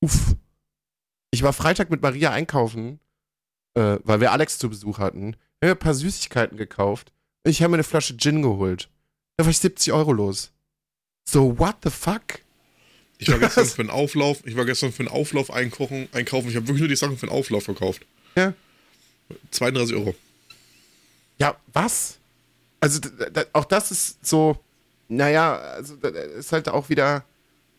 uff. Ich war Freitag mit Maria einkaufen, äh, weil wir Alex zu Besuch hatten. Wir haben ein paar Süßigkeiten gekauft. Und ich habe mir eine Flasche Gin geholt. Da war ich 70 Euro los. So, what the fuck? Ich war gestern Was? für einen Auflauf, ich war gestern für einen Auflauf einkochen, einkaufen. Ich habe wirklich nur die Sachen für einen Auflauf verkauft. Ja. 32 Euro. Ja, was? Also, auch das ist so, naja, also, das ist halt auch wieder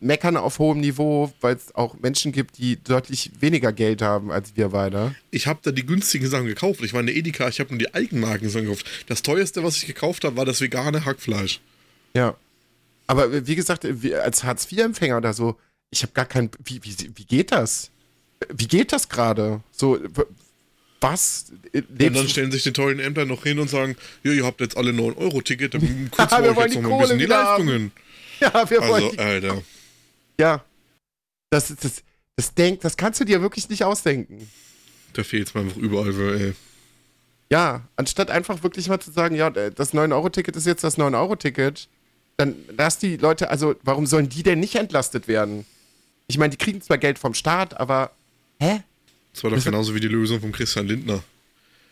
Meckern auf hohem Niveau, weil es auch Menschen gibt, die deutlich weniger Geld haben als wir beide. Ich habe da die günstigen Sachen gekauft. Ich war in der Edeka, ich habe nur die Eigenmarken Sachen gekauft. Das teuerste, was ich gekauft habe, war das vegane Hackfleisch. Ja. Aber wie gesagt, wie- als Hartz-IV-Empfänger oder so, ich habe gar kein. Wie, wie, wie geht das? Wie geht das gerade? So, was? Und Lebst dann stellen sich die tollen Ämter noch hin und sagen, ja, ihr habt jetzt alle 9-Euro-Ticket, dann kürzen wir euch wollen jetzt die noch mal ein bisschen die wieder haben. Leistungen. ja, wir wollen. Also, die- Alter, ja. Das, ist- das, das, denk, das kannst du dir wirklich nicht ausdenken. da fehlt es mir einfach überall. Ey. Ja, anstatt einfach wirklich mal zu sagen, ja, das 9-Euro-Ticket ist jetzt das 9-Euro-Ticket, dann lass die Leute, also warum sollen die denn nicht entlastet werden? Ich meine, die kriegen zwar Geld vom Staat, aber. Hä? Das war doch Das- genauso wie die Lösung von Christian Lindner.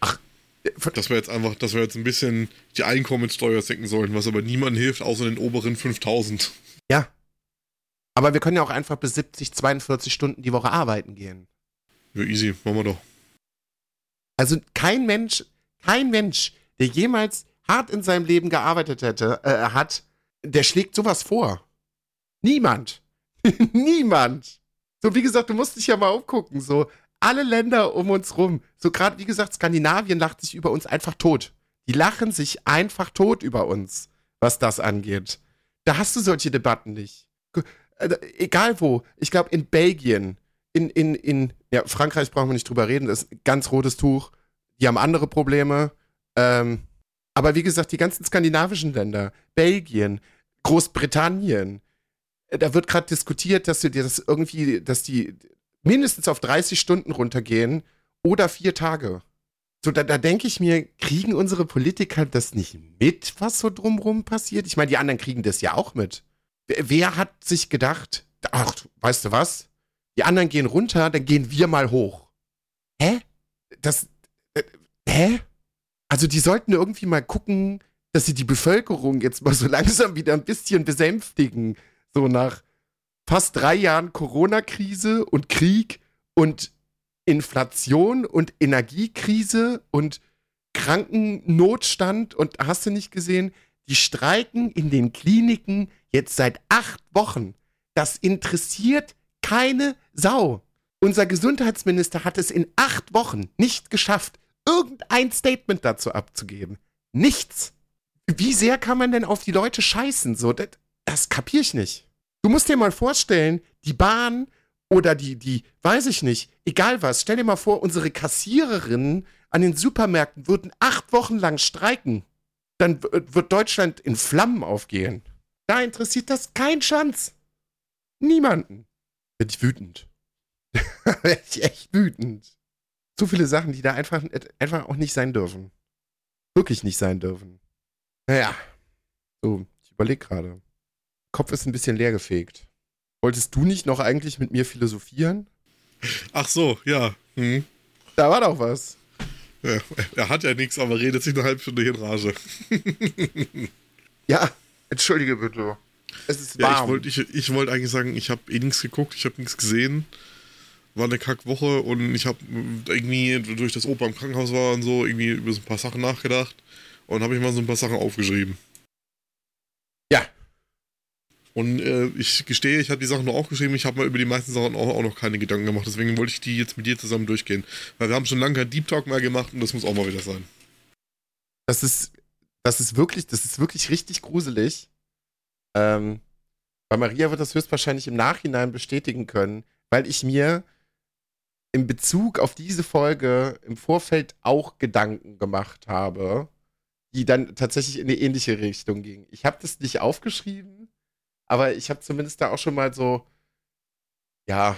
Äh, Dass wir jetzt einfach, dass wir jetzt ein bisschen die Einkommensteuer senken sollten, was aber niemandem hilft, außer den oberen 5000. Ja. Aber wir können ja auch einfach bis 70, 42 Stunden die Woche arbeiten gehen. Ja, easy, machen wir doch. Also kein Mensch, kein Mensch, der jemals hart in seinem Leben gearbeitet hätte, äh, hat, der schlägt sowas vor. Niemand. Niemand. So, wie gesagt, du musst dich ja mal umgucken. So, alle Länder um uns rum. So, gerade, wie gesagt, Skandinavien lacht sich über uns einfach tot. Die lachen sich einfach tot über uns, was das angeht. Da hast du solche Debatten nicht. Äh, egal wo. Ich glaube, in Belgien, in, in, in, ja, Frankreich brauchen wir nicht drüber reden, das ist ein ganz rotes Tuch. Die haben andere Probleme. Ähm, aber wie gesagt, die ganzen skandinavischen Länder, Belgien, Großbritannien, äh, da wird gerade diskutiert, dass du das irgendwie, dass die mindestens auf 30 Stunden runtergehen oder vier Tage. So, da, da denke ich mir, kriegen unsere Politiker das nicht mit, was so drumrum passiert? Ich meine, die anderen kriegen das ja auch mit. Wer, hat sich gedacht, ach, weißt du was? Die anderen gehen runter, dann gehen wir mal hoch. Hä? Das, äh, hä? Also die sollten irgendwie mal gucken, dass sie die Bevölkerung jetzt mal so langsam wieder ein bisschen besänftigen. So nach fast drei Jahren Corona-Krise und Krieg und Inflation und Energiekrise und Krankennotstand und hast du nicht gesehen, die streiken in den Kliniken jetzt seit acht Wochen. Das interessiert keine Sau. Unser Gesundheitsminister hat es in acht Wochen nicht geschafft, irgendein Statement dazu abzugeben. Nichts. Wie sehr kann man denn auf die Leute scheißen? So, das, das kapier ich nicht. Du musst dir mal vorstellen, die Bahn oder die, die, weiß ich nicht, egal was, stell dir mal vor, unsere Kassiererinnen an den Supermärkten würden acht Wochen lang streiken. Dann wird Deutschland in Flammen aufgehen. Da interessiert das kein Schanz. Niemanden. Bin ich wütend. Bin ich echt wütend. Zu viele Sachen, die da einfach, einfach auch nicht sein dürfen. Wirklich nicht sein dürfen. Naja. So, ich überlege gerade. Kopf ist ein bisschen leer gefegt. Wolltest du nicht noch eigentlich mit mir philosophieren? Ach so, ja. Hm. Da war doch was. Ja, er hat ja nichts, aber redet sich eine halbe Stunde hier in Rage. ja, entschuldige bitte. Es ist warm. Ja, ich wollte ich, ich wollt eigentlich sagen, ich habe eh nichts geguckt, ich habe nichts gesehen. War eine Kackwoche und ich habe irgendwie durch das Opa im Krankenhaus war und so irgendwie über so ein paar Sachen nachgedacht und habe ich mal so ein paar Sachen aufgeschrieben. Ja. Und äh, ich gestehe, ich habe die Sachen nur aufgeschrieben, ich habe mal über die meisten Sachen auch, auch, noch keine Gedanken gemacht, deswegen wollte ich die jetzt mit dir zusammen durchgehen. Weil wir haben schon lange keinen Deep Talk mehr gemacht und das muss auch mal wieder sein. Das ist, das ist wirklich, das ist wirklich richtig gruselig. Ähm, weil Maria wird das höchstwahrscheinlich im Nachhinein bestätigen können, weil ich mir in Bezug auf diese Folge im Vorfeld auch Gedanken gemacht habe, die dann tatsächlich in eine ähnliche Richtung gingen. Ich habe das nicht aufgeschrieben, aber ich habe zumindest da auch schon mal so, ja,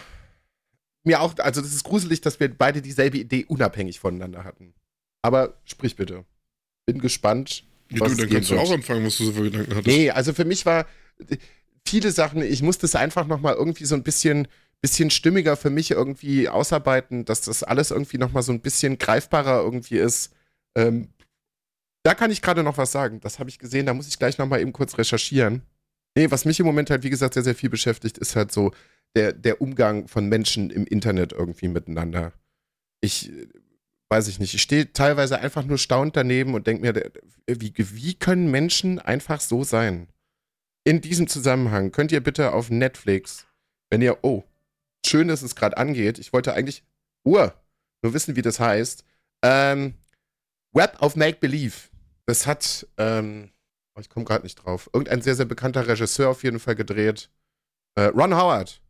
mir auch, also das ist gruselig, dass wir beide dieselbe Idee unabhängig voneinander hatten. Aber sprich bitte. Bin gespannt, ja, du, dann kannst du auch anfangen, was du so für Gedanken hattest. Nee, also für mich war viele Sachen, ich musste es einfach nochmal irgendwie so ein bisschen, bisschen stimmiger für mich irgendwie ausarbeiten, dass das alles irgendwie nochmal so ein bisschen greifbarer irgendwie ist. Ähm, da kann ich gerade noch was sagen. Das habe ich gesehen, da muss ich gleich nochmal eben kurz recherchieren. Nee, was mich im Moment halt, wie gesagt, sehr, sehr viel beschäftigt, ist halt so der, der Umgang von Menschen im Internet irgendwie miteinander. Ich weiß ich nicht, ich stehe teilweise einfach nur staunt daneben und denke mir, wie, wie können Menschen einfach so sein? In diesem Zusammenhang könnt ihr bitte auf Netflix, wenn ihr, oh, schön, dass es gerade angeht, ich wollte eigentlich, uh, nur wissen, wie das heißt, ähm, Web of Make Believe. Das hat, ähm, oh, ich komme gerade nicht drauf, irgendein sehr, sehr bekannter Regisseur auf jeden Fall gedreht. Äh, Ron Howard.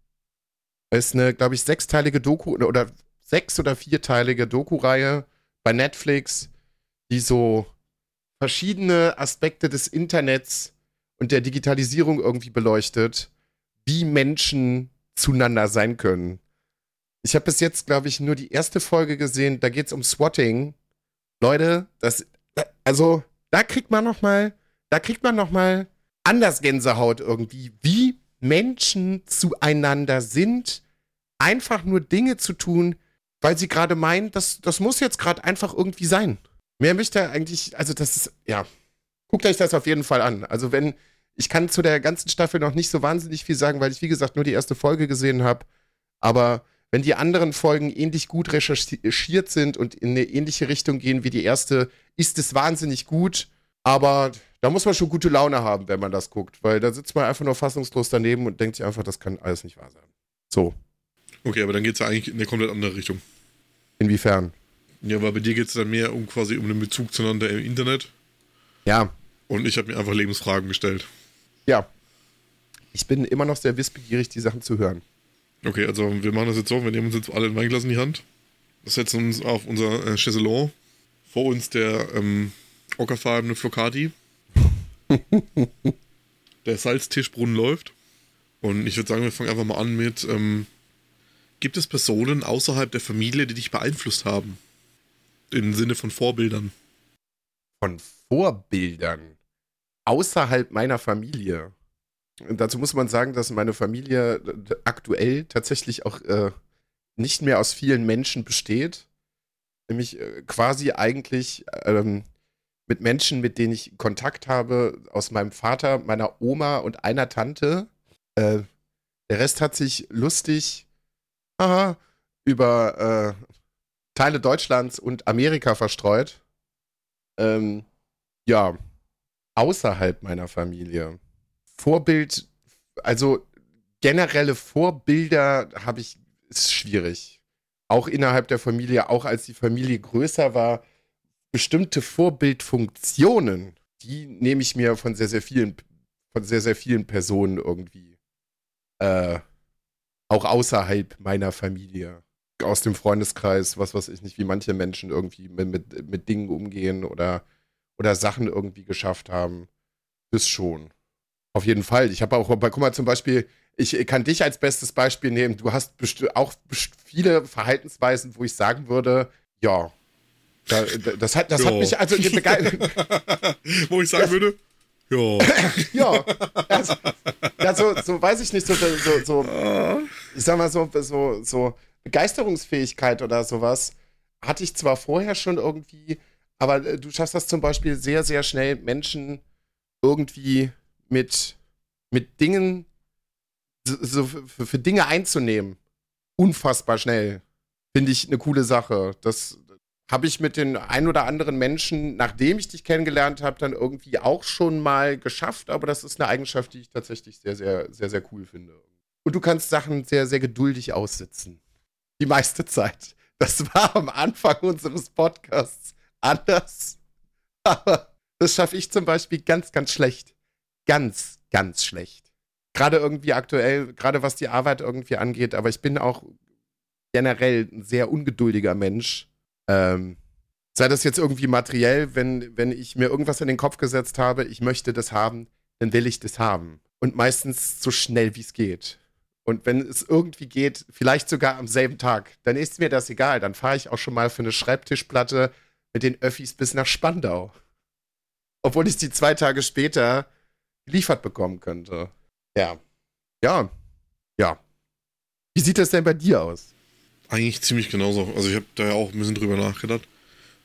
Ist eine, glaube ich, sechsteilige Doku oder sechs- oder vierteilige Doku-Reihe bei Netflix, die so verschiedene Aspekte des Internets und der Digitalisierung irgendwie beleuchtet, wie Menschen zueinander sein können. Ich habe bis jetzt, glaube ich, nur die erste Folge gesehen. Da geht es um Swatting. Leute, das, also da kriegt man noch mal, da kriegt man noch mal anders Gänsehaut irgendwie, wie Menschen zueinander sind, einfach nur Dinge zu tun, weil sie gerade meinen, das, das muss jetzt gerade einfach irgendwie sein. Mehr möchte er eigentlich, also das ist, ja, guckt euch das auf jeden Fall an. Also wenn, ich kann zu der ganzen Staffel noch nicht so wahnsinnig viel sagen, weil ich, wie gesagt, nur die erste Folge gesehen habe. Aber wenn die anderen Folgen ähnlich gut recherchiert sind und in eine ähnliche Richtung gehen wie die erste, ist es wahnsinnig gut. Aber da muss man schon gute Laune haben, wenn man das guckt, weil da sitzt man einfach nur fassungslos daneben und denkt sich einfach, das kann alles nicht wahr sein. So. Okay, aber dann geht es ja eigentlich in eine komplett andere Richtung. Inwiefern? Ja, weil bei dir geht es dann mehr um quasi um den Bezug zueinander im Internet. Ja. Und ich habe mir einfach Lebensfragen gestellt. Ja. Ich bin immer noch sehr wissbegierig, die Sachen zu hören. Okay, also wir machen das jetzt so, wir nehmen uns jetzt alle ein Weinglas in die Hand, setzen uns auf unser äh, Chaiselon, vor uns der ähm, ockerfarbene Flocati. der Salztischbrunnen läuft. Und ich würde sagen, wir fangen einfach mal an mit ähm, Gibt es Personen außerhalb der Familie, die dich beeinflusst haben? Im Sinne von Vorbildern. Von Vorbildern? Außerhalb meiner Familie. Und dazu muss man sagen, dass meine Familie aktuell tatsächlich auch äh, nicht mehr aus vielen Menschen besteht. Nämlich äh, quasi eigentlich ähm, mit Menschen, mit denen ich Kontakt habe, aus meinem Vater, meiner Oma und einer Tante. Äh, der Rest hat sich lustig aha, über äh, Teile Deutschlands und Amerika verstreut. Ähm, ja, außerhalb meiner Familie. Vorbild, also generelle Vorbilder habe ich, ist schwierig. Auch innerhalb der Familie, auch als die Familie größer war, bestimmte Vorbildfunktionen, die nehme ich mir von sehr, sehr vielen, von sehr, sehr vielen Personen irgendwie äh, auch außerhalb meiner Familie, aus dem Freundeskreis, was weiß ich nicht, wie manche Menschen irgendwie mit, mit, mit Dingen umgehen oder, oder Sachen irgendwie geschafft haben. Das schon. Auf jeden Fall. Ich habe auch, guck mal, zum Beispiel, ich kann dich als bestes Beispiel nehmen. Du hast auch viele Verhaltensweisen, wo ich sagen würde, ja, da, das hat, das hat mich also Wo ich sagen würde, ja. ja. Also, ja, so, so weiß ich nicht, so, so, so ich sag mal so, so, so Begeisterungsfähigkeit oder sowas. hatte ich zwar vorher schon irgendwie, aber äh, du schaffst das zum Beispiel sehr, sehr schnell, Menschen irgendwie mit, mit Dingen, so, so für, für Dinge einzunehmen. Unfassbar schnell. Finde ich eine coole Sache. Das habe ich mit den ein oder anderen Menschen, nachdem ich dich kennengelernt habe, dann irgendwie auch schon mal geschafft. Aber das ist eine Eigenschaft, die ich tatsächlich sehr, sehr, sehr, sehr cool finde. Und du kannst Sachen sehr, sehr geduldig aussitzen. Die meiste Zeit. Das war am Anfang unseres Podcasts anders. Aber das schaffe ich zum Beispiel ganz, ganz schlecht. Ganz, ganz schlecht. Gerade irgendwie aktuell, gerade was die Arbeit irgendwie angeht, aber ich bin auch generell ein sehr ungeduldiger Mensch. Ähm, sei das jetzt irgendwie materiell, wenn, wenn ich mir irgendwas in den Kopf gesetzt habe, ich möchte das haben, dann will ich das haben. Und meistens so schnell wie es geht. Und wenn es irgendwie geht, vielleicht sogar am selben Tag, dann ist mir das egal. Dann fahre ich auch schon mal für eine Schreibtischplatte mit den Öffis bis nach Spandau. Obwohl ich die zwei Tage später geliefert bekommen könnte. Ja. Ja. Ja. Wie sieht das denn bei dir aus? Eigentlich ziemlich genauso. Also ich habe da ja auch ein bisschen drüber nachgedacht.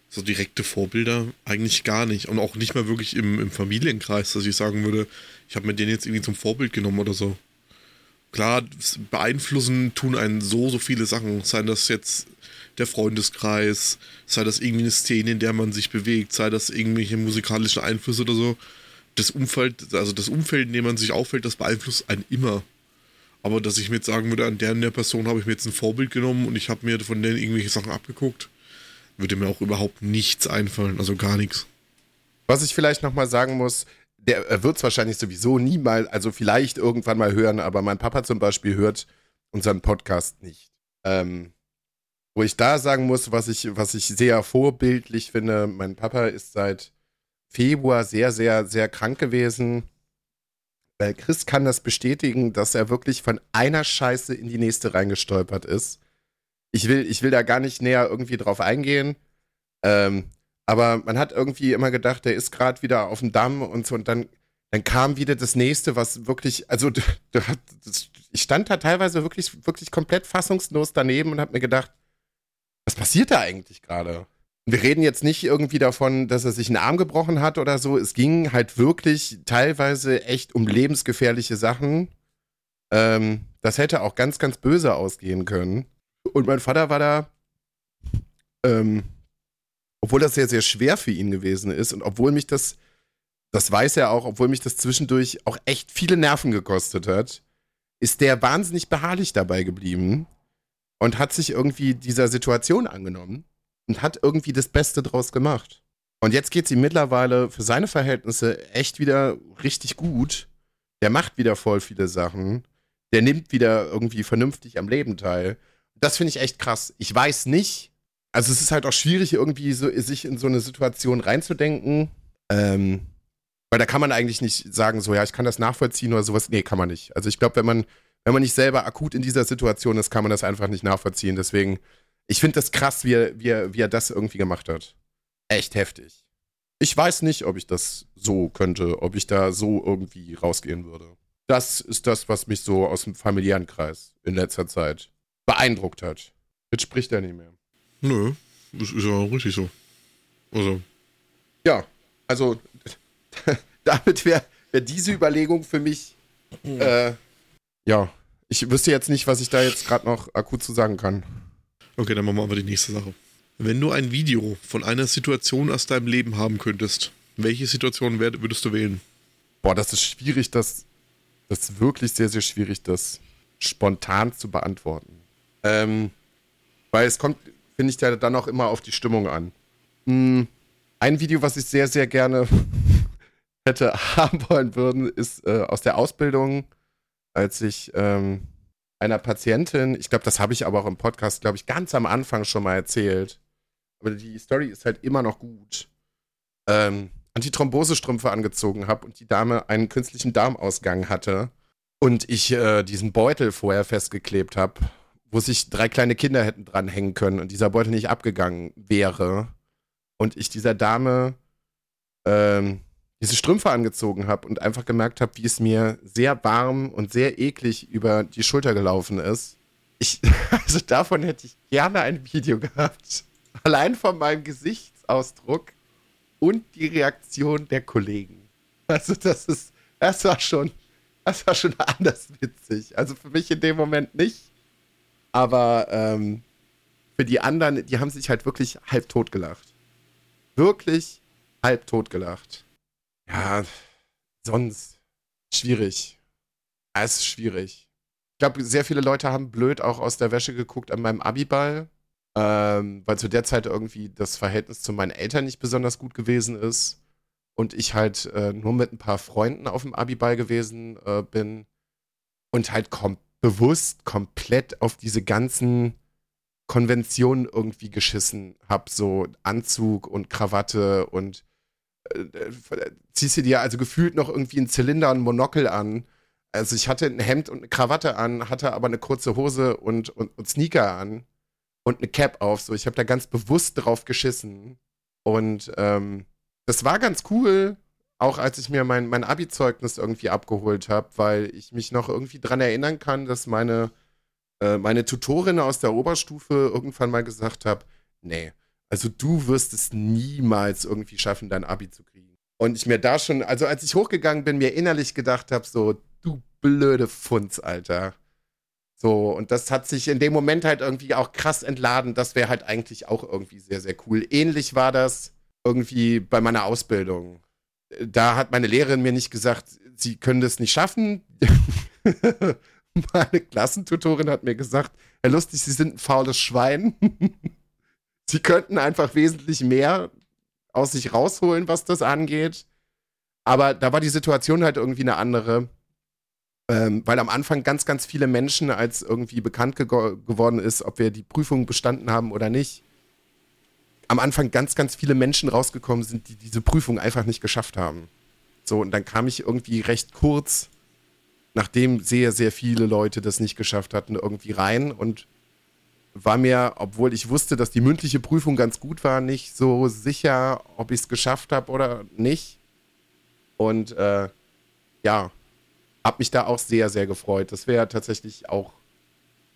So direkte Vorbilder eigentlich gar nicht. Und auch nicht mal wirklich im, im Familienkreis, dass ich sagen würde, ich habe mir den jetzt irgendwie zum Vorbild genommen oder so. Klar, beeinflussen tun einen so, so viele Sachen. Sei das jetzt der Freundeskreis, sei das irgendwie eine Szene, in der man sich bewegt, sei das irgendwelche musikalischen Einflüsse oder so. Das Umfeld, also das Umfeld, in dem man sich auffällt, das beeinflusst einen immer. Aber dass ich mir jetzt sagen würde, an der der Person habe ich mir jetzt ein Vorbild genommen und ich habe mir von denen irgendwelche Sachen abgeguckt, würde mir auch überhaupt nichts einfallen, also gar nichts. Was ich vielleicht nochmal sagen muss, der wird es wahrscheinlich sowieso nie mal, also vielleicht irgendwann mal hören, aber mein Papa zum Beispiel hört unseren Podcast nicht. Ähm, wo ich da sagen muss, was ich, was ich sehr vorbildlich finde, mein Papa ist seit Februar sehr, sehr, sehr krank gewesen. Weil Chris kann das bestätigen, dass er wirklich von einer Scheiße in die nächste reingestolpert ist. Ich will, ich will da gar nicht näher irgendwie drauf eingehen. Ähm, aber man hat irgendwie immer gedacht, der ist gerade wieder auf dem Damm und so. Und dann, dann kam wieder das nächste, was wirklich, also ich stand da teilweise wirklich, wirklich komplett fassungslos daneben und habe mir gedacht, was passiert da eigentlich gerade? Wir reden jetzt nicht irgendwie davon, dass er sich einen Arm gebrochen hat oder so. Es ging halt wirklich teilweise echt um lebensgefährliche Sachen. Ähm, das hätte auch ganz, ganz böse ausgehen können. Und mein Vater war da, ähm, obwohl das sehr, sehr schwer für ihn gewesen ist und obwohl mich das, das weiß er auch, obwohl mich das zwischendurch auch echt viele Nerven gekostet hat, ist der wahnsinnig beharrlich dabei geblieben und hat sich irgendwie dieser Situation angenommen und hat irgendwie das Beste draus gemacht. Und jetzt geht es ihm mittlerweile für seine Verhältnisse echt wieder richtig gut. Der macht wieder voll viele Sachen. Der nimmt wieder irgendwie vernünftig am Leben teil. Das finde ich echt krass. Ich weiß nicht. Also es ist halt auch schwierig, irgendwie so, sich in so eine Situation reinzudenken. Ähm, weil da kann man eigentlich nicht sagen, so, ja, ich kann das nachvollziehen oder sowas. Nee, kann man nicht. Also ich glaube, wenn man, wenn man nicht selber akut in dieser Situation ist, kann man das einfach nicht nachvollziehen. Deswegen ich finde das krass, wie er, wie, er, wie er das irgendwie gemacht hat. Echt heftig. Ich weiß nicht, ob ich das so könnte, ob ich da so irgendwie rausgehen würde. Das ist das, was mich so aus dem familiären Kreis in letzter Zeit beeindruckt hat. Jetzt spricht er nicht mehr. Nö, das ist ja richtig so. Also. Ja, also damit wäre wär diese Überlegung für mich, äh, ja, ich wüsste jetzt nicht, was ich da jetzt gerade noch akut zu sagen kann. Okay, dann machen wir aber die nächste Sache. Wenn du ein Video von einer Situation aus deinem Leben haben könntest, welche Situation würdest du wählen? Boah, das ist schwierig, das, das ist wirklich sehr, sehr schwierig, das spontan zu beantworten. Ähm, weil es kommt, finde ich, ja dann auch immer auf die Stimmung an. Hm, ein Video, was ich sehr, sehr gerne hätte haben wollen würden, ist äh, aus der Ausbildung, als ich ähm, einer Patientin, ich glaube, das habe ich aber auch im Podcast, glaube ich, ganz am Anfang schon mal erzählt. Aber die Story ist halt immer noch gut. Ähm, Antithrombose-Strümpfe angezogen habe und die Dame einen künstlichen Darmausgang hatte und ich äh, diesen Beutel vorher festgeklebt habe, wo sich drei kleine Kinder hätten dranhängen können und dieser Beutel nicht abgegangen wäre und ich dieser Dame ähm, diese Strümpfe angezogen habe und einfach gemerkt habe, wie es mir sehr warm und sehr eklig über die Schulter gelaufen ist. Ich, also davon hätte ich gerne ein Video gehabt. Allein von meinem Gesichtsausdruck und die Reaktion der Kollegen. Also das ist, das war schon, das war schon anders witzig. Also für mich in dem Moment nicht. Aber ähm, für die anderen, die haben sich halt wirklich halb tot gelacht. Wirklich halb tot gelacht. Ja, sonst schwierig. Es ist schwierig. Ich glaube, sehr viele Leute haben blöd auch aus der Wäsche geguckt an meinem Abiball, ähm, weil zu der Zeit irgendwie das Verhältnis zu meinen Eltern nicht besonders gut gewesen ist und ich halt äh, nur mit ein paar Freunden auf dem Abiball gewesen äh, bin und halt kom bewusst komplett auf diese ganzen Konventionen irgendwie geschissen habe, so Anzug und Krawatte und ziehst du dir also gefühlt noch irgendwie einen Zylinder und Monokel an. Also ich hatte ein Hemd und eine Krawatte an, hatte aber eine kurze Hose und, und, und Sneaker an und eine Cap auf. So, ich habe da ganz bewusst drauf geschissen. Und ähm, das war ganz cool, auch als ich mir mein, mein Abi-Zeugnis irgendwie abgeholt habe, weil ich mich noch irgendwie dran erinnern kann, dass meine, äh, meine Tutorin aus der Oberstufe irgendwann mal gesagt hat, nee, also du wirst es niemals irgendwie schaffen, dein Abi zu kriegen. Und ich mir da schon, also als ich hochgegangen bin, mir innerlich gedacht habe, so, du blöde Funz, Alter. So, und das hat sich in dem Moment halt irgendwie auch krass entladen. Das wäre halt eigentlich auch irgendwie sehr, sehr cool. Ähnlich war das irgendwie bei meiner Ausbildung. Da hat meine Lehrerin mir nicht gesagt, sie können das nicht schaffen. meine Klassentutorin hat mir gesagt, Herr Lustig, Sie sind ein faules Schwein. sie könnten einfach wesentlich mehr aus sich rausholen, was das angeht. Aber da war die Situation halt irgendwie eine andere. Ähm, weil am Anfang ganz, ganz viele Menschen, als irgendwie bekannt ge geworden ist, ob wir die Prüfung bestanden haben oder nicht, am Anfang ganz, ganz viele Menschen rausgekommen sind, die diese Prüfung einfach nicht geschafft haben. So, und dann kam ich irgendwie recht kurz, nachdem sehr, sehr viele Leute das nicht geschafft hatten, irgendwie rein und war mir, obwohl ich wusste, dass die mündliche Prüfung ganz gut war, nicht so sicher, ob ich es geschafft habe oder nicht. Und äh, ja, hab mich da auch sehr, sehr gefreut. Das wäre tatsächlich auch.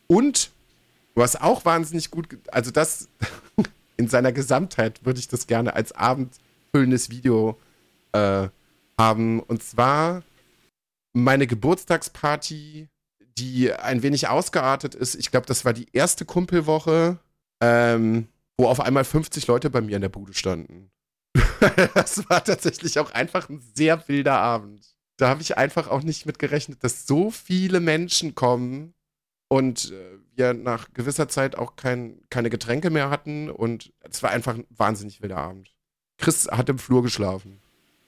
Und was auch wahnsinnig gut, also das in seiner Gesamtheit würde ich das gerne als abendfüllendes Video äh, haben. Und zwar meine Geburtstagsparty, die ein wenig ausgeartet ist. Ich glaube, das war die erste Kumpelwoche, ähm, wo auf einmal 50 Leute bei mir in der Bude standen. das war tatsächlich auch einfach ein sehr wilder Abend da habe ich einfach auch nicht mit gerechnet, dass so viele Menschen kommen und äh, wir nach gewisser Zeit auch kein, keine Getränke mehr hatten und es war einfach ein wahnsinnig wilder Abend. Chris hat im Flur geschlafen.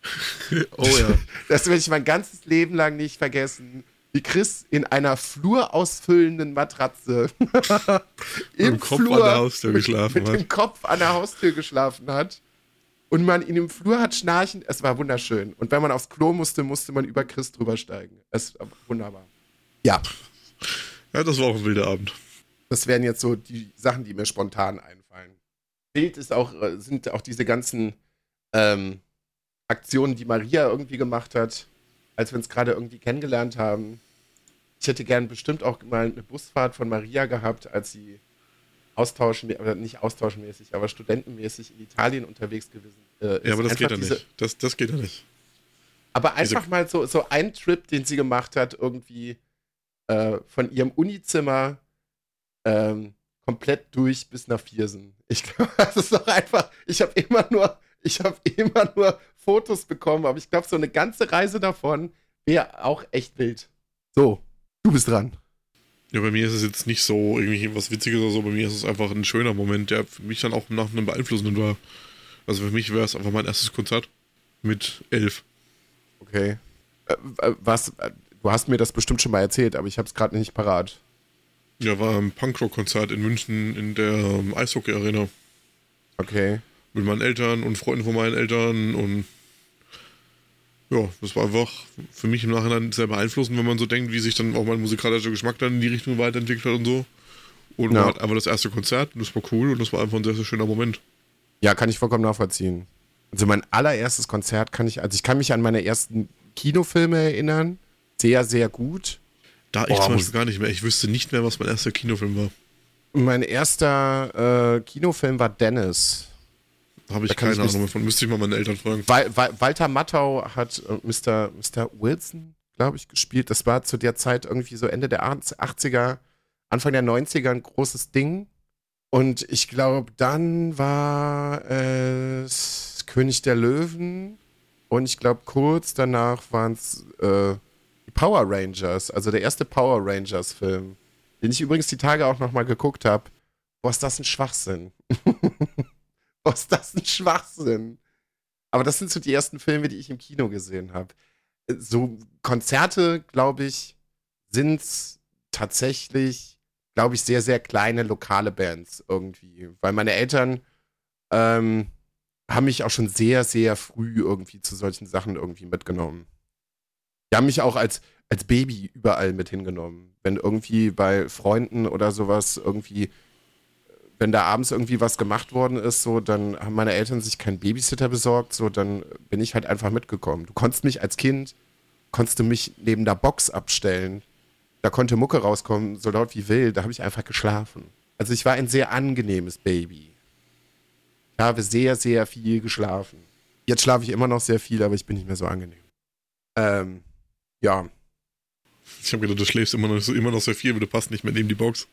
oh ja. Das werde ich mein ganzes Leben lang nicht vergessen. Wie Chris in einer flurausfüllenden Matratze im Kopf Flur an der Haustür geschlafen mit, mit hat. dem Kopf an der Haustür geschlafen hat und man ihn im Flur hat schnarchen. Es war wunderschön. Und wenn man aufs Klo musste, musste man über Chris drüber steigen. Es war wunderbar. Ja. Ja, das war auch ein wilder Abend. Das wären jetzt so die Sachen, die mir spontan einfallen. Bild ist auch, äh, sind auch diese ganzen ähm, Aktionen, die Maria irgendwie gemacht hat, als wir uns gerade irgendwie kennengelernt haben. Ich hätte gern bestimmt auch mal eine Busfahrt von Maria gehabt, als sie austauschen, nicht austauschmäßig, aber studentenmäßig in Italien unterwegs gewesen äh, Ja, aber das geht ja nicht. Das, das geht ja nicht. Aber einfach diese... mal so, so ein Trip, den sie gemacht hat, irgendwie äh, von ihrem Unizimmer ähm, komplett durch bis nach Viersen. Ich glaube, das ist doch einfach, ich habe immer nur, ich habe immer nur Fotos bekommen, aber ich glaube, so eine ganze Reise davon wäre auch echt wild. So, du bist dran. Ja, bei mir ist es jetzt nicht so irgendwie was Witziges oder so. Bei mir ist es einfach ein schöner Moment, der für mich dann auch nach einem beeinflussenden war. Also für mich wäre es einfach mein erstes Konzert mit elf. Okay. Äh, was, äh, du hast mir das bestimmt schon mal erzählt, aber ich habe es gerade nicht parat. Ja, war ein Punkrock-Konzert in München in der ähm, Eishockey-Arena. Okay. Mit meinen Eltern und Freunden von meinen Eltern und ja, das war einfach für mich im Nachhinein sehr beeinflussend, wenn man so denkt, wie sich dann auch mein musikalischer Geschmack dann in die Richtung weiterentwickelt hat und so. Und ja. man hat einfach das erste Konzert und das war cool und das war einfach ein sehr, sehr schöner Moment. Ja, kann ich vollkommen nachvollziehen. Also mein allererstes Konzert kann ich, also ich kann mich an meine ersten Kinofilme erinnern. Sehr, sehr gut. Da ich oh, zum Beispiel gar nicht mehr. Ich wüsste nicht mehr, was mein erster Kinofilm war. Mein erster äh, Kinofilm war Dennis. Habe ich keine Ahnung davon. Müsste ich mal meine Eltern fragen. Wal Wal Walter Matthau hat äh, Mr. Mr. Wilson, glaube ich, gespielt. Das war zu der Zeit irgendwie so Ende der 80er, Anfang der 90er ein großes Ding. Und ich glaube, dann war es König der Löwen. Und ich glaube, kurz danach waren es äh, die Power Rangers, also der erste Power Rangers-Film, den ich übrigens die Tage auch nochmal geguckt habe. Boah, ist das ein Schwachsinn. Ist das ein Schwachsinn. Aber das sind so die ersten Filme, die ich im Kino gesehen habe. So Konzerte, glaube ich, sind tatsächlich, glaube ich, sehr, sehr kleine lokale Bands irgendwie. Weil meine Eltern ähm, haben mich auch schon sehr, sehr früh irgendwie zu solchen Sachen irgendwie mitgenommen. Die haben mich auch als, als Baby überall mit hingenommen. Wenn irgendwie bei Freunden oder sowas irgendwie, wenn da abends irgendwie was gemacht worden ist, so, dann haben meine Eltern sich keinen Babysitter besorgt, so, dann bin ich halt einfach mitgekommen. Du konntest mich als Kind, konntest du mich neben der Box abstellen. Da konnte Mucke rauskommen, so laut wie wild, da habe ich einfach geschlafen. Also ich war ein sehr angenehmes Baby. Ich habe sehr, sehr viel geschlafen. Jetzt schlafe ich immer noch sehr viel, aber ich bin nicht mehr so angenehm. Ähm, ja. Ich habe gedacht, du schläfst immer noch, immer noch sehr viel, aber du passt nicht mehr neben die Box.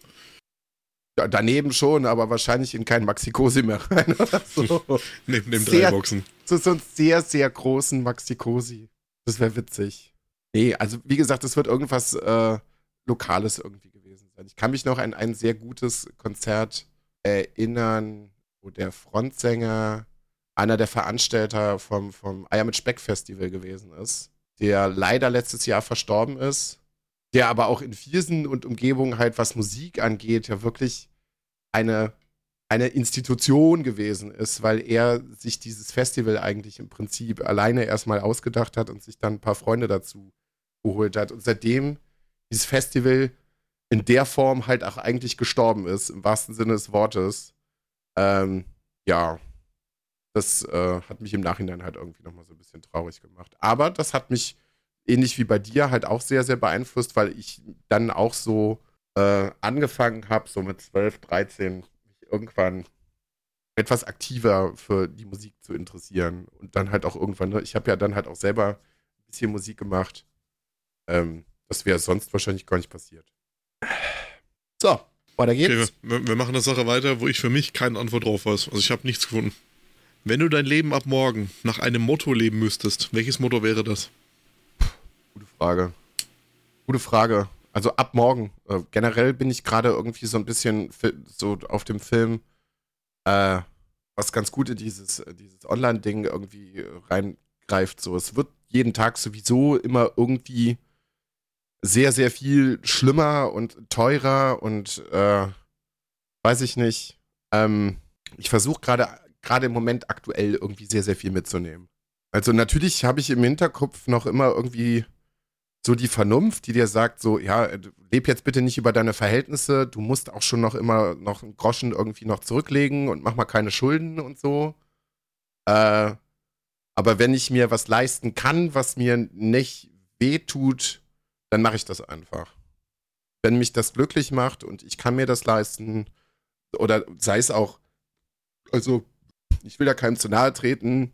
Ja, daneben schon, aber wahrscheinlich in keinen Maxi-Cosi mehr rein oder so. neben den drei Boxen. So, so einen sehr, sehr großen Maxi-Cosi. Das wäre witzig. Nee, also wie gesagt, es wird irgendwas äh, Lokales irgendwie gewesen sein. Ich kann mich noch an ein sehr gutes Konzert erinnern wo der Frontsänger einer der Veranstalter vom, vom Eier mit Speck Festival gewesen ist, der leider letztes Jahr verstorben ist, der aber auch in Viersen und Umgebung halt, was Musik angeht, ja wirklich eine, eine Institution gewesen ist, weil er sich dieses Festival eigentlich im Prinzip alleine erstmal ausgedacht hat und sich dann ein paar Freunde dazu geholt hat. Und seitdem dieses Festival in der Form halt auch eigentlich gestorben ist, im wahrsten Sinne des Wortes, ähm, ja, das äh, hat mich im Nachhinein halt irgendwie nochmal so ein bisschen traurig gemacht. Aber das hat mich ähnlich wie bei dir halt auch sehr, sehr beeinflusst, weil ich dann auch so äh, angefangen habe, so mit 12, 13, mich irgendwann etwas aktiver für die Musik zu interessieren. Und dann halt auch irgendwann, ne, ich habe ja dann halt auch selber ein bisschen Musik gemacht. Ähm, das wäre sonst wahrscheinlich gar nicht passiert. So, weiter geht's. Okay, wir, wir, machen eine Sache weiter, wo ich für mich keine Antwort drauf weiß. Also ich habe nichts gefunden. Wenn du dein Leben ab morgen nach einem Motto leben müsstest, welches Motto wäre das? Frage. Gute Frage. Also ab morgen. Äh, generell bin ich gerade irgendwie so ein bisschen so auf dem Film, äh, was ganz gut in dieses, dieses Online-Ding irgendwie reingreift. So, es wird jeden Tag sowieso immer irgendwie sehr, sehr viel schlimmer und teurer und äh, weiß ich nicht. Ähm, ich versuche gerade gerade im Moment aktuell irgendwie sehr, sehr viel mitzunehmen. Also natürlich habe ich im Hinterkopf noch immer irgendwie so die Vernunft, die dir sagt, so, ja, leb jetzt bitte nicht über deine Verhältnisse, du musst auch schon noch immer noch einen Groschen irgendwie noch zurücklegen und mach mal keine Schulden und so. Äh, aber wenn ich mir was leisten kann, was mir nicht wehtut, dann mache ich das einfach. Wenn mich das glücklich macht und ich kann mir das leisten, oder sei es auch, also ich will da keinem zu nahe treten,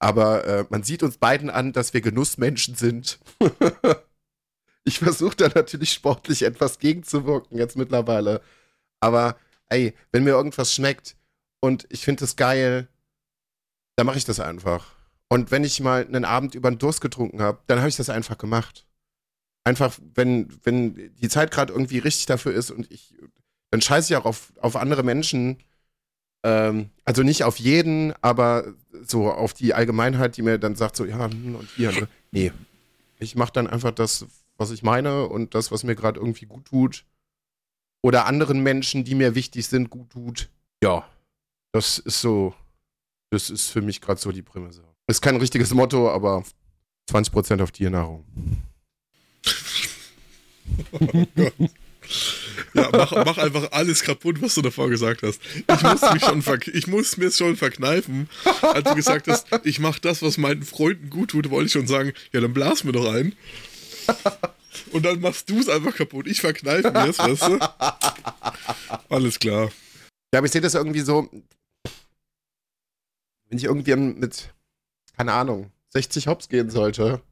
aber äh, man sieht uns beiden an, dass wir Genussmenschen sind. ich versuche da natürlich sportlich etwas gegenzuwirken jetzt mittlerweile. Aber ey, wenn mir irgendwas schmeckt und ich finde es geil, dann mache ich das einfach. Und wenn ich mal einen Abend über den Durst getrunken habe, dann habe ich das einfach gemacht einfach, wenn, wenn die Zeit gerade irgendwie richtig dafür ist und ich, dann scheiße ich auch auf, auf andere Menschen. Ähm, also nicht auf jeden, aber so auf die Allgemeinheit, die mir dann sagt, so, ja, hm, und hier, ne? Nee. Ich mache dann einfach das, was ich meine und das, was mir gerade irgendwie gut tut. Oder anderen Menschen, die mir wichtig sind, gut tut. Ja, das ist so, das ist für mich gerade so die Prämisse. Ist kein richtiges Motto, aber 20% auf Tiernahrung. ja, mach, mach, einfach alles kaputt, was du davor gesagt hast. Ich muss, mich schon ich muss mir schon verkneifen. Als du gesagt hast, ich mache das, was meinen Freunden gut tut, wollte ich schon sagen, ja, dann blas mir doch ein. Und dann machst du es einfach kaputt. Ich verkneife mir es, weißt du? Alles klar. Ja, aber ich sehe das irgendwie so, wenn ich irgendwie mit, keine Ahnung, 60 Hops gehen sollte.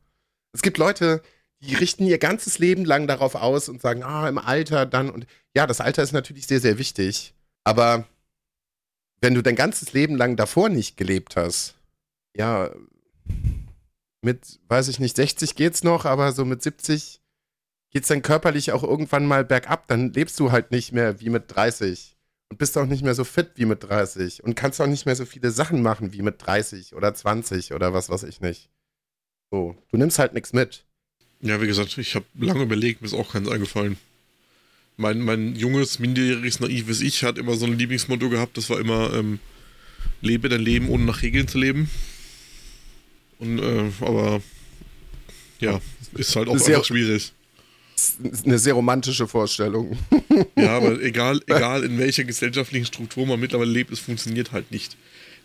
Es gibt Leute, die richten ihr ganzes Leben lang darauf aus und sagen, ah, im Alter dann und ja, das Alter ist natürlich sehr, sehr wichtig. Aber wenn du dein ganzes Leben lang davor nicht gelebt hast, ja, mit, weiß ich nicht, 60 geht's noch, aber so mit 70 geht's dann körperlich auch irgendwann mal bergab. Dann lebst du halt nicht mehr wie mit 30 und bist auch nicht mehr so fit wie mit 30 und kannst auch nicht mehr so viele Sachen machen wie mit 30 oder 20 oder was weiß ich nicht. So, du nimmst halt nichts mit. Ja, wie gesagt, ich habe lange überlegt, mir ist auch keins eingefallen. Mein, mein junges, minderjähriges, naives Ich hat immer so ein Lieblingsmotto gehabt, das war immer, ähm, lebe dein Leben, ohne nach Regeln zu leben. Und, äh, aber, ja, ist halt auch Ist einfach ja- schwierig. Eine sehr romantische Vorstellung. Ja, aber egal, egal in welcher gesellschaftlichen Struktur man mittlerweile lebt, es funktioniert halt nicht.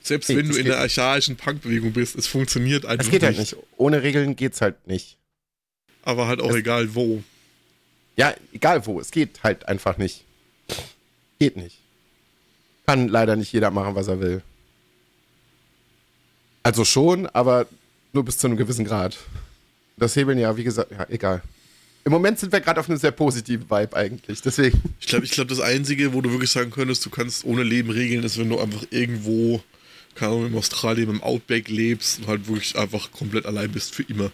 Selbst Nee, wenn du in geht der archaischen Punkbewegung bist, es funktioniert einfach Das geht halt nicht. Ohne Regeln geht's halt nicht. Aber halt auch Es- egal wo. Ja, egal wo, es geht halt einfach nicht. Geht nicht. Kann leider nicht jeder machen, was er will. Also schon, aber nur bis zu einem gewissen Grad. Das Hebeln ja, wie gesagt, ja, egal. Im Moment sind wir gerade auf einem sehr positiven Vibe eigentlich, deswegen. Ich glaube, ich glaub, das Einzige, wo du wirklich sagen könntest, du kannst ohne Leben regeln, ist, wenn du einfach irgendwo, keine Ahnung, in Australien im Outback lebst und halt wirklich einfach komplett allein bist für immer.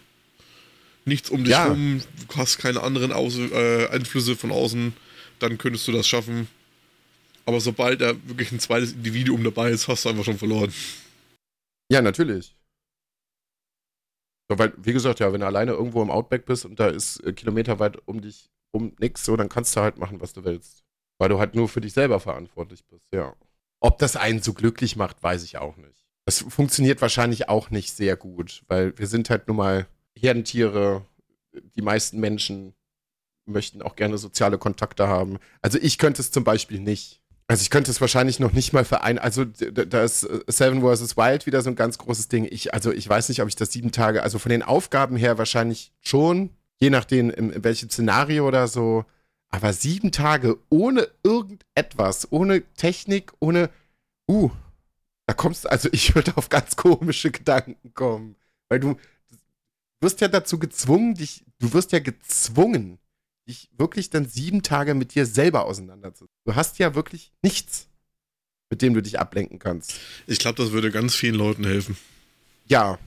Nichts um dich Ja. rum, du hast keine anderen Aus äh, Einflüsse von außen, dann könntest du das schaffen. Aber sobald da wirklich ein zweites Individuum dabei ist, hast du einfach schon verloren. Ja, natürlich. So, weil, wie gesagt, ja, wenn du alleine irgendwo im Outback bist und da ist äh, kilometerweit um dich um nix, so, dann kannst du halt machen, was du willst. Weil du halt nur für dich selber verantwortlich bist, ja. Ob das einen so glücklich macht, weiß ich auch nicht. Das funktioniert wahrscheinlich auch nicht sehr gut, weil wir sind halt nun mal Herdentiere. Die meisten Menschen möchten auch gerne soziale Kontakte haben. Also ich könnte es zum Beispiel nicht. Also ich könnte es wahrscheinlich noch nicht mal vereinen. Also da ist äh, Seven vs. Wild wieder so ein ganz großes Ding. Ich, also ich weiß nicht, ob ich das sieben Tage, also von den Aufgaben her wahrscheinlich schon, je nachdem in, welchem Szenario oder so. Aber sieben Tage ohne irgendetwas, ohne Technik, ohne, uh, da kommst du, also ich würde auf ganz komische Gedanken kommen. Weil du wirst ja dazu gezwungen, dich, du wirst ja gezwungen, dich wirklich dann sieben Tage mit dir selber auseinanderzusetzen. Du hast ja wirklich nichts, mit dem du dich ablenken kannst. Ich glaube, das würde ganz vielen Leuten helfen. Ja.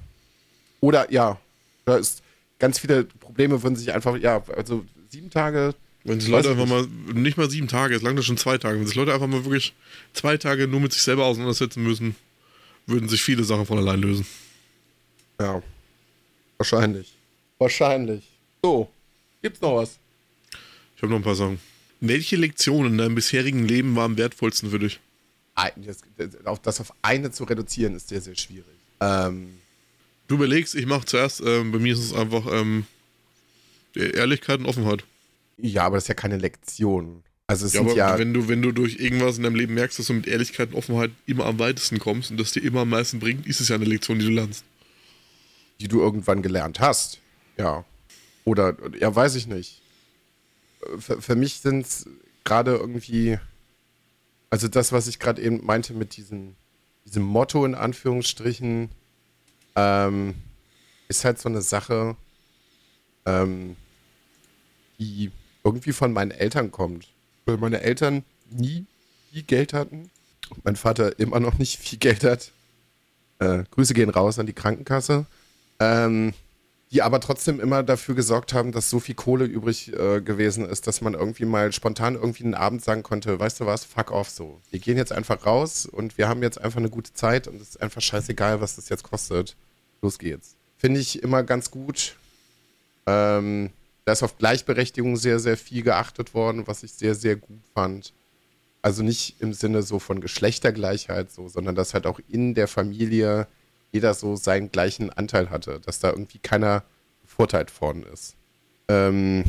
Oder ja. Da ist ganz viele Probleme würden sich einfach, ja, also sieben Tage. Wenn sich Leute einfach mal, nicht mal sieben Tage, es lang das schon zwei Tage, wenn sich Leute einfach mal wirklich zwei Tage nur mit sich selber auseinandersetzen müssen, würden sich viele Sachen von allein lösen. Ja. Wahrscheinlich. Wahrscheinlich. So. Gibt's noch was? Ich habe noch ein paar Sachen. Welche Lektion in deinem bisherigen Leben war am wertvollsten für dich? Ein- Das, das, auf- das auf eine zu reduzieren ist sehr, sehr schwierig. Ähm, Du überlegst, ich mache zuerst, ähm, bei mir ist es einfach ähm, Ehrlichkeit und Offenheit. ja, aber das ist ja keine Lektion. Also es Ja, aber ja. wenn du, wenn du durch irgendwas in deinem Leben merkst, dass du mit Ehrlichkeit und Offenheit immer am weitesten kommst und das dir immer am meisten bringt, ist es ja eine Lektion, die du lernst. die du irgendwann gelernt hast. Ja. Oder, ja, weiß ich nicht. Für, für mich sind es gerade irgendwie, also das, was ich gerade eben meinte mit diesem, diesem Motto in Anführungsstrichen, ähm, ist halt so eine Sache, ähm, die irgendwie von meinen Eltern kommt. Weil meine Eltern nie viel Geld hatten mein Vater immer noch nicht viel Geld hat. Äh, Grüße gehen raus an die Krankenkasse ähm, die aber trotzdem immer dafür gesorgt haben, dass so viel Kohle übrig äh, gewesen ist, dass man irgendwie mal spontan irgendwie einen Abend sagen konnte, weißt du was, fuck off so. Wir gehen jetzt einfach raus und wir haben jetzt einfach eine gute Zeit und es ist einfach scheißegal, was das jetzt kostet. Los geht's. Finde ich immer ganz gut. Ähm, da ist auf Gleichberechtigung sehr, sehr viel geachtet worden, was ich sehr, sehr gut fand. Also nicht im Sinne so von Geschlechtergleichheit so, sondern dass halt auch in der Familie jeder so seinen gleichen Anteil hatte, dass da irgendwie keiner bevorteilt worden ist. Ähm,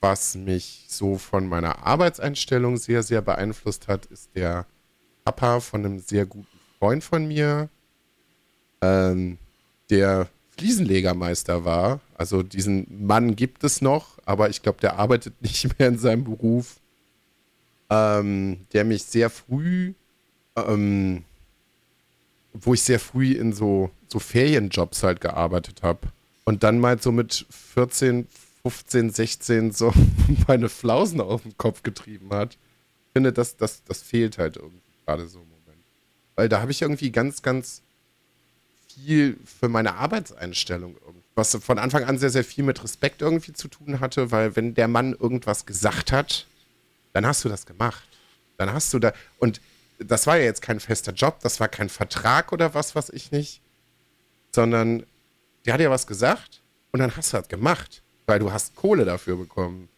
was mich so von meiner Arbeitseinstellung sehr, sehr beeinflusst hat, ist der Papa von einem sehr guten Freund von mir, ähm, der Fliesenlegermeister war. Also diesen Mann gibt es noch, aber ich glaube, der arbeitet nicht mehr in seinem Beruf. ähm, der mich sehr früh, ähm, wo ich sehr früh in so, so Ferienjobs halt gearbeitet habe. Und dann mal so mit 14, 15, 16 so meine Flausen auf den Kopf getrieben hat. Ich finde, das, das, das fehlt halt irgendwie gerade so im Moment. Weil da habe ich irgendwie ganz, ganz viel für meine Arbeitseinstellung irgendwie. Was von Anfang an sehr, sehr viel mit Respekt irgendwie zu tun hatte, weil wenn der Mann irgendwas gesagt hat, dann hast du das gemacht. Dann hast du da. Und das war ja jetzt kein fester Job, das war kein Vertrag oder was, was ich nicht, sondern der hat ja was gesagt und dann hast du das gemacht, weil du hast Kohle dafür bekommen.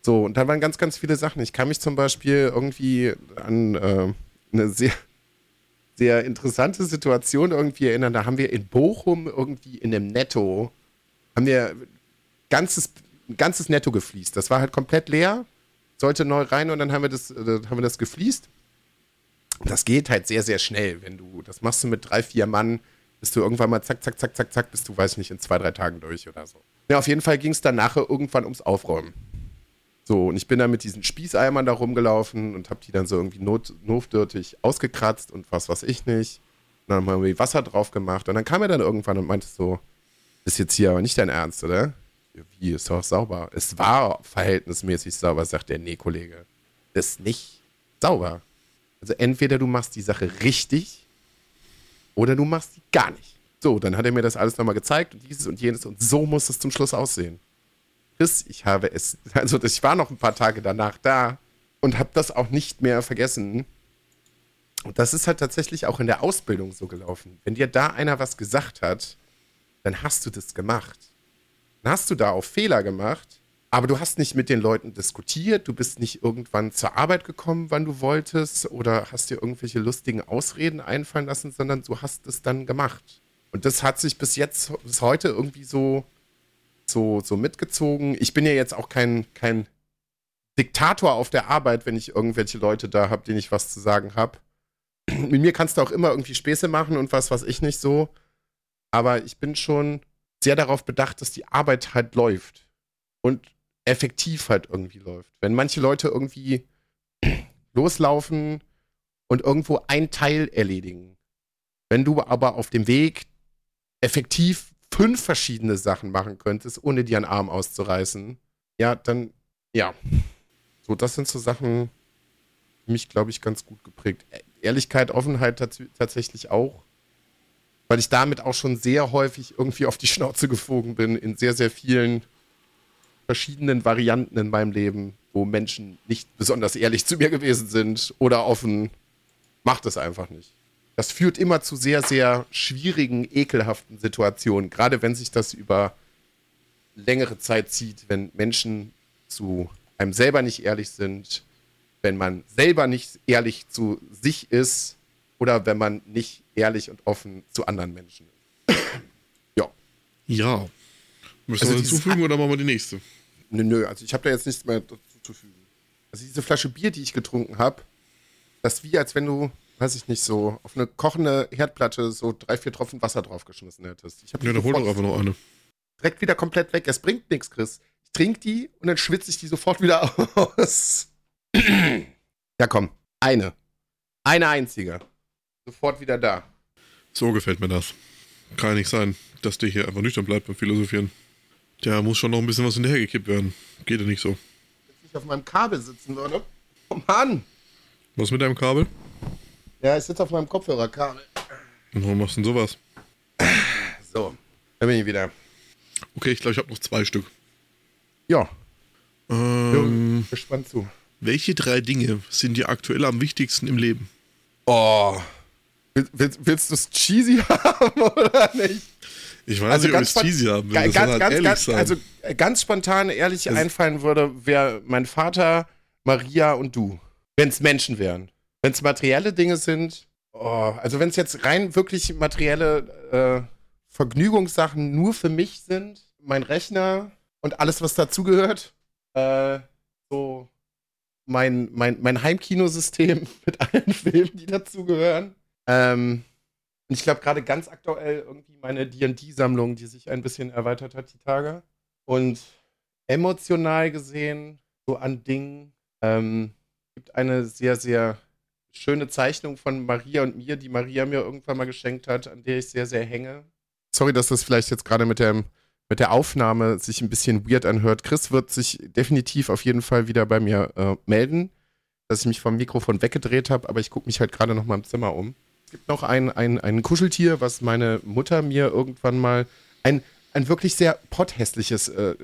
So, und da waren ganz, ganz viele Sachen. Ich kann mich zum Beispiel irgendwie an äh, eine sehr, sehr interessante Situation irgendwie erinnern. Da haben wir in Bochum irgendwie in einem Netto, haben wir ganzes, ganzes Netto gefliest. Das war halt komplett leer, sollte neu rein und dann haben wir das, äh, haben wir das gefliest. Das geht halt sehr, sehr schnell, wenn du, das machst du mit drei, vier Mann, bist du irgendwann mal zack, zack, zack, zack, zack, bist du, weiß ich nicht, in zwei, drei Tagen durch oder so. Ja, auf jeden Fall ging es dann nachher irgendwann ums Aufräumen. So, und ich bin dann mit diesen Spießeimern da rumgelaufen und habe die dann so irgendwie not, notdürftig ausgekratzt und was weiß ich nicht. Und dann haben wir irgendwie Wasser drauf gemacht. Und dann kam er dann irgendwann und meinte so, ist jetzt hier aber nicht dein Ernst, oder? Wie, ist doch sauber. Es war verhältnismäßig sauber, sagt der, nee, Kollege. Ist nicht sauber. Also entweder du machst die Sache richtig oder du machst die gar nicht. So, dann hat er mir das alles nochmal gezeigt und dieses und jenes und so muss es zum Schluss aussehen. Chris, ich habe es, also ich war noch ein paar Tage danach da und habe das auch nicht mehr vergessen. Und das ist halt tatsächlich auch in der Ausbildung so gelaufen. Wenn dir da einer was gesagt hat, dann hast du das gemacht. Dann hast du da auch Fehler gemacht, aber du hast nicht mit den Leuten diskutiert, du bist nicht irgendwann zur Arbeit gekommen, wann du wolltest, oder hast dir irgendwelche lustigen Ausreden einfallen lassen, sondern du hast es dann gemacht. Und das hat sich bis jetzt, bis heute irgendwie so, so, so mitgezogen. Ich bin ja jetzt auch kein, kein Diktator auf der Arbeit, wenn ich irgendwelche Leute da habe, denen ich was zu sagen habe. Mit mir kannst du auch immer irgendwie Späße machen und was, was ich nicht so. Aber ich bin schon sehr darauf bedacht, dass die Arbeit halt läuft. Und effektiv halt irgendwie läuft. Wenn manche Leute irgendwie loslaufen und irgendwo ein Teil erledigen. Wenn du aber auf dem Weg effektiv fünf verschiedene Sachen machen könntest, ohne dir einen Arm auszureißen, ja, dann, ja. So, das sind so Sachen, die mich, glaube ich, ganz gut geprägt. Ehrlichkeit, Offenheit tatsächlich auch. Weil ich damit auch schon sehr häufig irgendwie auf die Schnauze geflogen bin in sehr, sehr vielen verschiedenen Varianten in meinem Leben, wo Menschen nicht besonders ehrlich zu mir gewesen sind oder offen. Macht es einfach nicht. Das führt immer zu sehr, sehr schwierigen, ekelhaften Situationen, gerade wenn sich das über längere Zeit zieht, wenn Menschen zu einem selber nicht ehrlich sind, wenn man selber nicht ehrlich zu sich ist oder wenn man nicht ehrlich und offen zu anderen Menschen ist. ja. Ja. Müssen also wir hinzufügen oder machen wir die nächste? Nö, nö, also ich habe da jetzt nichts mehr dazu zu fügen. Also diese Flasche Bier, die ich getrunken habe, das ist wie, als wenn du, weiß ich nicht, so auf eine kochende Herdplatte so drei, vier Tropfen Wasser draufgeschmissen hättest. Ich ja, dann hol doch einfach noch eine. Direkt wieder komplett weg. Es bringt nichts, Chris. Ich trinke die und dann schwitze ich die sofort wieder aus. ja, komm. Eine. Eine einzige. Sofort wieder da. So gefällt mir das. Kann ja nicht sein, dass der hier einfach nüchtern bleibt beim Philosophieren. Der muss schon noch ein bisschen was hinterhergekippt werden. Geht ja nicht so. Wenn ich auf meinem Kabel sitzen würde. Oh Mann! Was mit deinem Kabel? Ja, ich sitze auf meinem Kopfhörerkabel. Und warum machst du denn sowas? So, da bin ich wieder. Okay, ich glaube, ich habe noch zwei Stück. Ja. Ähm, gespannt zu. Welche drei Dinge sind dir aktuell am wichtigsten im Leben? Oh. Willst, willst du es cheesy haben oder nicht? Ich weiß also nicht, ob ich es cheesy haben will. Ganz, ganz, halt ganz, also äh, ganz spontan ehrlich das einfallen würde, wäre mein Vater, Maria und du. Wenn es Menschen wären. Wenn es materielle Dinge sind, oh, also wenn es jetzt rein wirklich materielle äh, Vergnügungssachen nur für mich sind, mein Rechner und alles, was dazugehört, äh, so mein, mein, mein Heimkinosystem mit allen Filmen, die dazugehören. Ähm, und ich glaube gerade ganz aktuell irgendwie meine D&D-Sammlung, die sich ein bisschen erweitert hat die Tage. Und emotional gesehen, so an Dingen, ähm, gibt eine sehr, sehr schöne Zeichnung von Maria und mir, die Maria mir irgendwann mal geschenkt hat, an der ich sehr, sehr hänge. Sorry, dass das vielleicht jetzt gerade mit dem mit der Aufnahme sich ein bisschen weird anhört. Chris wird sich definitiv auf jeden Fall wieder bei mir äh, melden, dass ich mich vom Mikrofon weggedreht habe, aber ich gucke mich halt gerade noch mal im Zimmer um. Es gibt noch ein, ein, ein Kuscheltier, was meine Mutter mir irgendwann mal, ein, ein wirklich sehr potthässliches äh,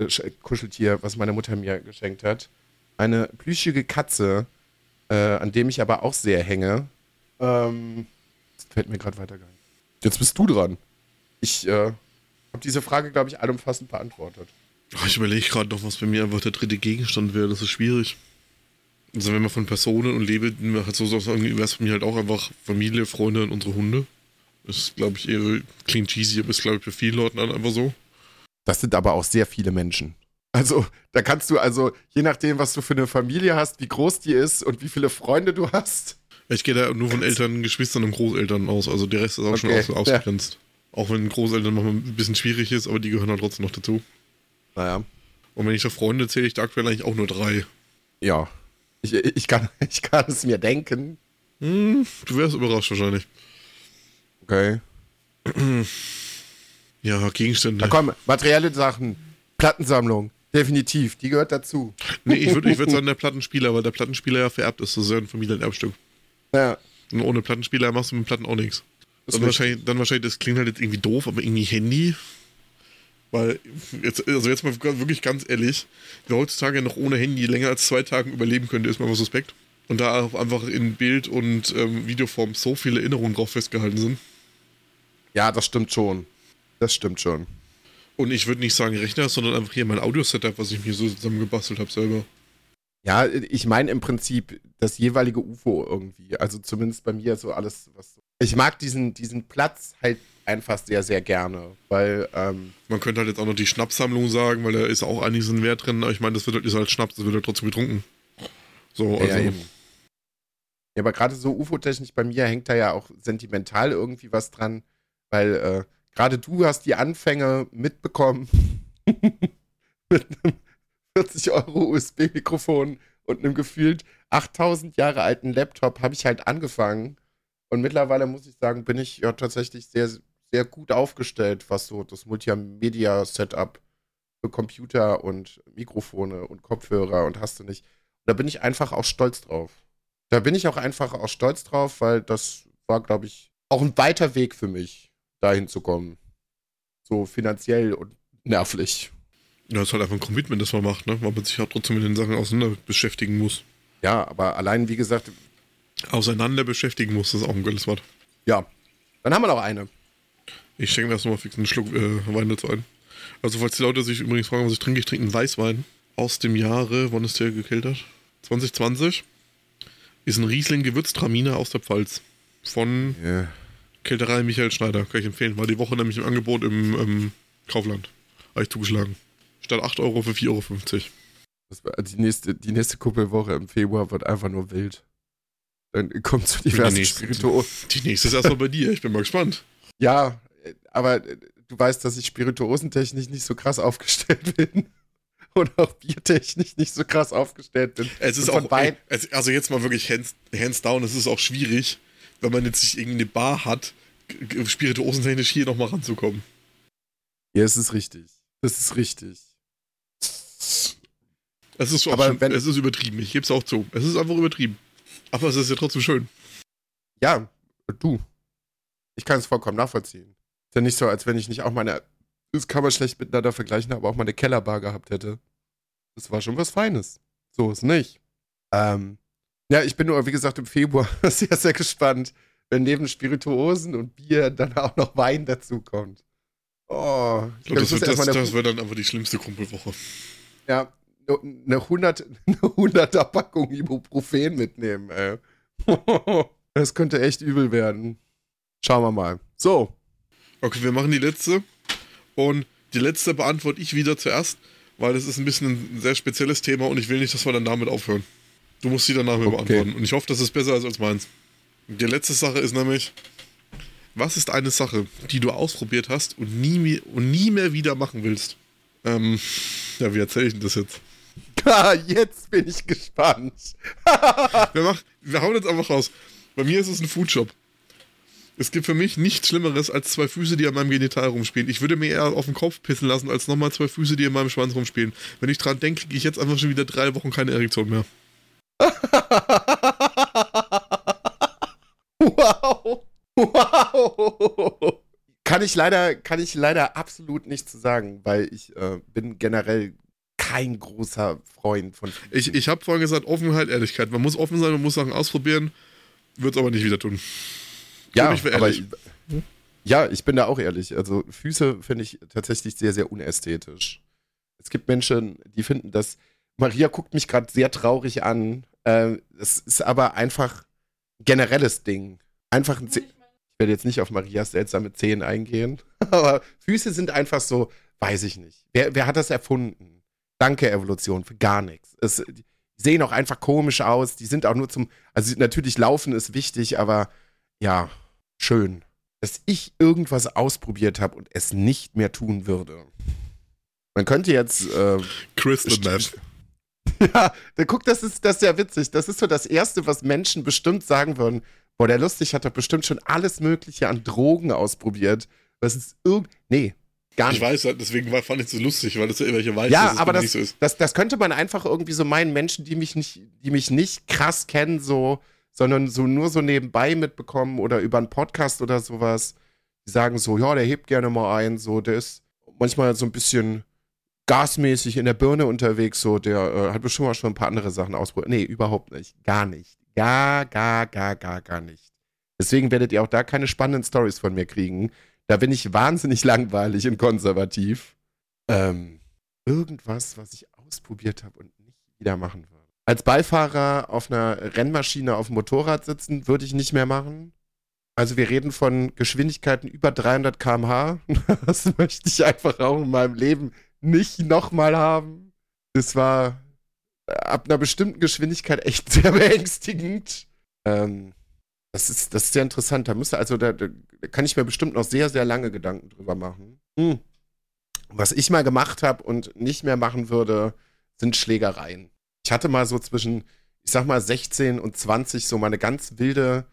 Kuscheltier, was meine Mutter mir geschenkt hat. Eine plüschige Katze, äh, an dem ich aber auch sehr hänge. Ähm, das fällt mir gerade weiter ein. Jetzt bist du dran. Ich äh, habe diese Frage, glaube ich, allumfassend beantwortet. Ich überlege gerade noch, was bei mir einfach der dritte Gegenstand wäre. Das ist schwierig. Also wenn man von Personen und Lebenden halt so sagen, wäre es bei mir halt auch einfach Familie, Freunde und unsere Hunde. Das ist, glaube ich, eher clean cheesy, aber ist, glaube ich, bei vielen Leuten einfach so. Das sind aber auch sehr viele Menschen. Also, da kannst du also, je nachdem, was du für eine Familie hast, wie groß die ist und wie viele Freunde du hast. Ich gehe da nur von Eltern, Geschwistern und Großeltern aus. Also der Rest ist auch okay, schon aus, ausgegrenzt. Ja. Auch wenn Großeltern manchmal ein bisschen schwierig ist, aber die gehören halt trotzdem noch dazu. Naja. Und wenn ich auf Freunde zähle, ich da aktuell eigentlich auch nur drei. Ja. Ich, ich, kann, ich kann es mir denken. Hm, du wärst überrascht wahrscheinlich. Okay. Ja, Gegenstände. Na komm, materielle Sachen. Plattensammlung. Definitiv, die gehört dazu. Nee, ich würde ich würd sagen, der Plattenspieler, weil der Plattenspieler ja vererbt ist. Das ist ja ein Familienerbstück. Ja. Und ohne Plattenspieler machst du mit Platten auch nichts. Dann wahrscheinlich, dann wahrscheinlich, das klingt halt jetzt irgendwie doof, aber irgendwie Handy. Weil, jetzt, also jetzt mal wirklich ganz ehrlich, wer heutzutage noch ohne Handy länger als zwei Tage überleben könnte, ist mal was suspekt. Und da auch einfach in Bild- und ähm, Videoform so viele Erinnerungen drauf festgehalten sind. Ja, das stimmt schon. Das stimmt schon. Und ich würde nicht sagen Rechner, sondern einfach hier mein Audio-Setup, was ich mir so zusammengebastelt habe selber. Ja, ich meine im Prinzip das jeweilige UFO irgendwie. Also zumindest bei mir so alles, was so. Ich mag diesen, diesen Platz halt einfach sehr, sehr gerne, weil. Ähm, Man könnte halt jetzt auch noch die Schnappsammlung sagen, weil da ist auch einiges ein Wert drin, aber ich meine, das wird halt, ist halt Schnaps, das wird halt trotzdem getrunken. So, also. Ja, eben. ja aber gerade so UFO-technisch bei mir hängt da ja auch sentimental irgendwie was dran, weil äh, gerade du hast die Anfänge mitbekommen mit einem 40 Euro USB-Mikrofon und einem gefühlt 8000 Jahre alten Laptop habe ich halt angefangen. Und mittlerweile muss ich sagen, bin ich ja tatsächlich sehr, sehr gut aufgestellt, was so das Multimedia-Setup für Computer und Mikrofone und Kopfhörer und hast du nicht. da bin ich einfach auch stolz drauf. Da bin ich auch einfach auch stolz drauf, weil das war, glaube ich, auch ein weiter Weg für mich, dahin zu kommen. So finanziell und nervlich. Ja, ist halt einfach ein Commitment, das man macht, ne? weil man sich ja trotzdem mit den Sachen auseinander beschäftigen muss. Ja, aber allein, wie gesagt. Auseinander beschäftigen muss, das ist auch ein geiles Wort. Ja. Dann haben wir noch eine. Ich schenke mir erst mal fix einen Schluck äh, Wein dazu ein. Also, falls die Leute sich übrigens fragen, was ich trinke, ich trinke einen Weißwein aus dem Jahre, wann ist der gekeltert? 2020. Ist ein Riesling Gewürztraminer aus der Pfalz. Von yeah. Kälterei Michael Schneider. Kann ich empfehlen. War die Woche nämlich im Angebot im ähm, Kaufland. Habe ich zugeschlagen. Statt 8 Euro für 4,50 Euro. Die, nächste, die nächste Kuppelwoche im Februar wird einfach nur wild. Dann kommt zu diversen die nächste, Spirituosen. Die nächste ist erstmal bei dir, ich bin mal gespannt. Ja, aber du weißt, dass ich spirituosentechnisch nicht so krass aufgestellt bin. Und auch biertechnisch nicht so krass aufgestellt bin. Es ist auch, ey, also jetzt mal wirklich hands, hands down, es ist auch schwierig, wenn man jetzt nicht irgendwie eine Bar hat, spirituosentechnisch hier nochmal ranzukommen. Ja, es ist richtig. Das ist richtig. Es ist, aber schon, wenn, es ist übertrieben, ich gebe es auch zu. Es ist einfach übertrieben. Aber es ist ja trotzdem schön. Ja, du. Ich kann es vollkommen nachvollziehen. Ist ja nicht so, als wenn ich nicht auch meine, das kann man schlecht miteinander vergleichen, aber auch meine Kellerbar gehabt hätte. Das war schon was Feines. So ist nicht. Ähm, ja, ich bin nur, wie gesagt, im Februar sehr, sehr gespannt, wenn neben Spirituosen und Bier dann auch noch Wein dazukommt. Oh, ich glaub, das, wird, das, das wird dann einfach die schlimmste Kumpelwoche. Ja, eine 100, eine 100er Packung Ibuprofen mitnehmen, ey. Das könnte echt übel werden. Schauen wir mal. So. Okay, wir machen die letzte. Und die letzte beantworte ich wieder zuerst, weil das ist ein bisschen ein sehr spezielles Thema und ich will nicht, dass wir dann damit aufhören. Du musst sie danach mir okay. beantworten. Und ich hoffe, das ist besser als meins. Die letzte Sache ist nämlich, was ist eine Sache, die du ausprobiert hast und nie, mehr, und nie mehr wieder machen willst? Ähm, ja, wie erzähle ich denn das jetzt? Jetzt bin ich gespannt. wir, machen, wir hauen jetzt einfach raus. Bei mir ist es ein Foodshop. Es gibt für mich nichts Schlimmeres als zwei Füße, die an meinem Genital rumspielen. Ich würde mir eher auf den Kopf pissen lassen, als nochmal zwei Füße, die in meinem Schwanz rumspielen. Wenn ich dran denke, kriege ich jetzt einfach schon wieder drei Wochen keine Erektion mehr. wow. Wow. Kann ich leider, kann ich leider absolut nichts zu sagen, weil ich äh, bin generell kein großer Freund von. Ich, ich habe vorhin gesagt, Offenheit, Ehrlichkeit. Man muss offen sein, man muss Sachen ausprobieren, wird es aber nicht wieder tun. Ja, ich aber ich, ja, ich bin da auch ehrlich. Also Füße finde ich tatsächlich sehr, sehr unästhetisch. Es gibt Menschen, die finden das. Maria guckt mich gerade sehr traurig an. Äh, es ist aber einfach ein generelles Ding. Einfach ein. ich werde jetzt nicht auf Marias seltsame Zehen eingehen, aber Füße sind einfach so, weiß ich nicht. Wer, wer hat das erfunden? Danke, Evolution, für gar nichts. Es, die sehen auch einfach komisch aus. Die sind auch nur zum. Also natürlich, Laufen ist wichtig, aber ja, schön, dass ich irgendwas ausprobiert habe und es nicht mehr tun würde. Man könnte jetzt. Äh, Crystal Meth. Ja, der guckt, das ist, das ist ja witzig. Das ist so das Erste, was Menschen bestimmt sagen würden. Boah, der lustig hat doch bestimmt schon alles Mögliche an Drogen ausprobiert. Was ist irgend. Nee, gar nicht. Ich weiß, deswegen war, fand ich es so lustig, weil das ja irgendwelche weiß, ja, aber das, nicht so ist. Das, das könnte man einfach irgendwie so meinen, Menschen, die mich nicht, die mich nicht krass kennen, so sondern so nur so nebenbei mitbekommen oder über einen Podcast oder sowas. Die sagen so, ja, der hebt gerne mal ein, so, der ist manchmal so ein bisschen gasmäßig in der Birne unterwegs, so, der äh, hat bestimmt mal schon ein paar andere Sachen ausprobiert. Nee, überhaupt nicht. Gar nicht. Gar, gar, gar, gar, gar nicht. Deswegen werdet ihr auch da keine spannenden Stories von mir kriegen. Da bin ich wahnsinnig langweilig und konservativ. Ähm, irgendwas, was ich ausprobiert habe und nicht wieder machen würde als Beifahrer auf einer Rennmaschine auf dem Motorrad sitzen, würde ich nicht mehr machen. Also wir reden von Geschwindigkeiten über 300 km/h. Das möchte ich einfach auch in meinem Leben nicht nochmal haben. Das war ab einer bestimmten Geschwindigkeit echt sehr beängstigend. Ähm, das, ist, das ist sehr interessant. Da müsste, also da, da, kann ich mir bestimmt noch sehr, sehr lange Gedanken drüber machen. Hm. Was ich mal gemacht habe und nicht mehr machen würde, sind Schlägereien ich hatte mal so zwischen, ich sag mal, 16 und 20 so meine ganz wilde,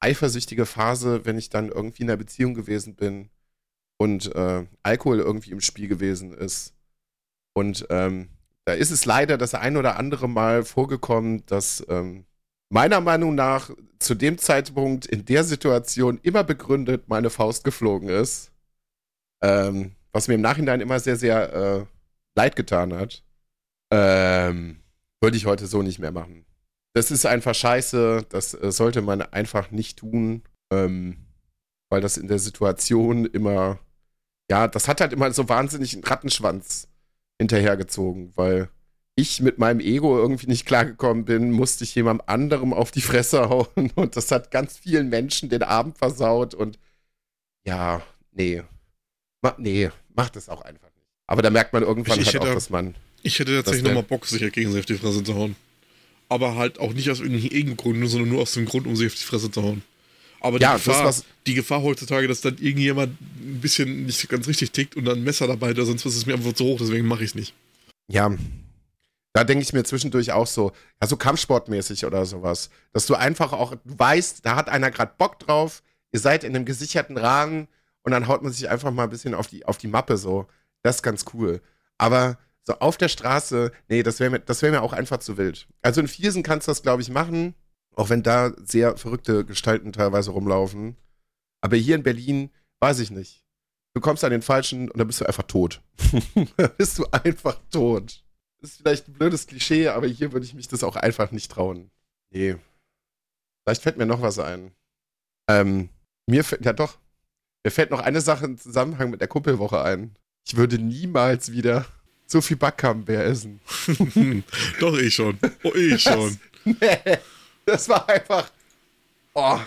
eifersüchtige Phase, wenn ich dann irgendwie in einer Beziehung gewesen bin und äh, Alkohol irgendwie im Spiel gewesen ist. Und ähm, da ist es leider das ein oder andere Mal vorgekommen, dass ähm, meiner Meinung nach zu dem Zeitpunkt in der Situation immer begründet meine Faust geflogen ist. Ähm, was mir im Nachhinein immer sehr, sehr äh, leid getan hat. Ähm, würde ich heute so nicht mehr machen. Das ist einfach scheiße. Das äh, sollte man einfach nicht tun, ähm, weil das in der Situation immer, ja, das hat halt immer so wahnsinnig einen Rattenschwanz hinterhergezogen, weil ich mit meinem Ego irgendwie nicht klargekommen bin, musste ich jemandem anderem auf die Fresse hauen und das hat ganz vielen Menschen den Abend versaut und ja, nee. Ma nee, macht es auch einfach nicht. Aber da merkt man irgendwann ich, ich halt auch, dass man ich hätte tatsächlich nochmal Bock, sich halt gegen sie auf die Fresse zu hauen. Aber halt auch nicht aus irgendwelchen Gründen, sondern nur aus dem Grund, um sie auf die Fresse zu hauen. Aber die, ja, Gefahr, das, die Gefahr heutzutage, dass dann irgendjemand ein bisschen nicht ganz richtig tickt und dann ein Messer dabei hat, sonst ist es mir einfach zu hoch, deswegen mache ich es nicht. Ja, da denke ich mir zwischendurch auch so, ja, so Kampfsportmäßig oder sowas. Dass du einfach auch weißt, da hat einer gerade Bock drauf, ihr seid in einem gesicherten Rahmen und dann haut man sich einfach mal ein bisschen auf die, auf die Mappe so. Das ist ganz cool. Aber so auf der Straße, nee, das wäre mir, wär mir auch einfach zu wild. Also in Viersen kannst du das, glaube ich, machen, auch wenn da sehr verrückte Gestalten teilweise rumlaufen. Aber hier in Berlin, weiß ich nicht. Du kommst an den Falschen und dann bist du einfach tot. da bist du einfach tot. Das ist vielleicht ein blödes Klischee, aber hier würde ich mich das auch einfach nicht trauen. Nee. Vielleicht fällt mir noch was ein. Ähm, mir fällt, ja doch, mir fällt noch eine Sache im Zusammenhang mit der Kuppelwoche ein. Ich würde niemals wieder so viel Backcamembert essen. Doch, ich schon. Oh, ich schon. Das, nee, das war einfach. Oh.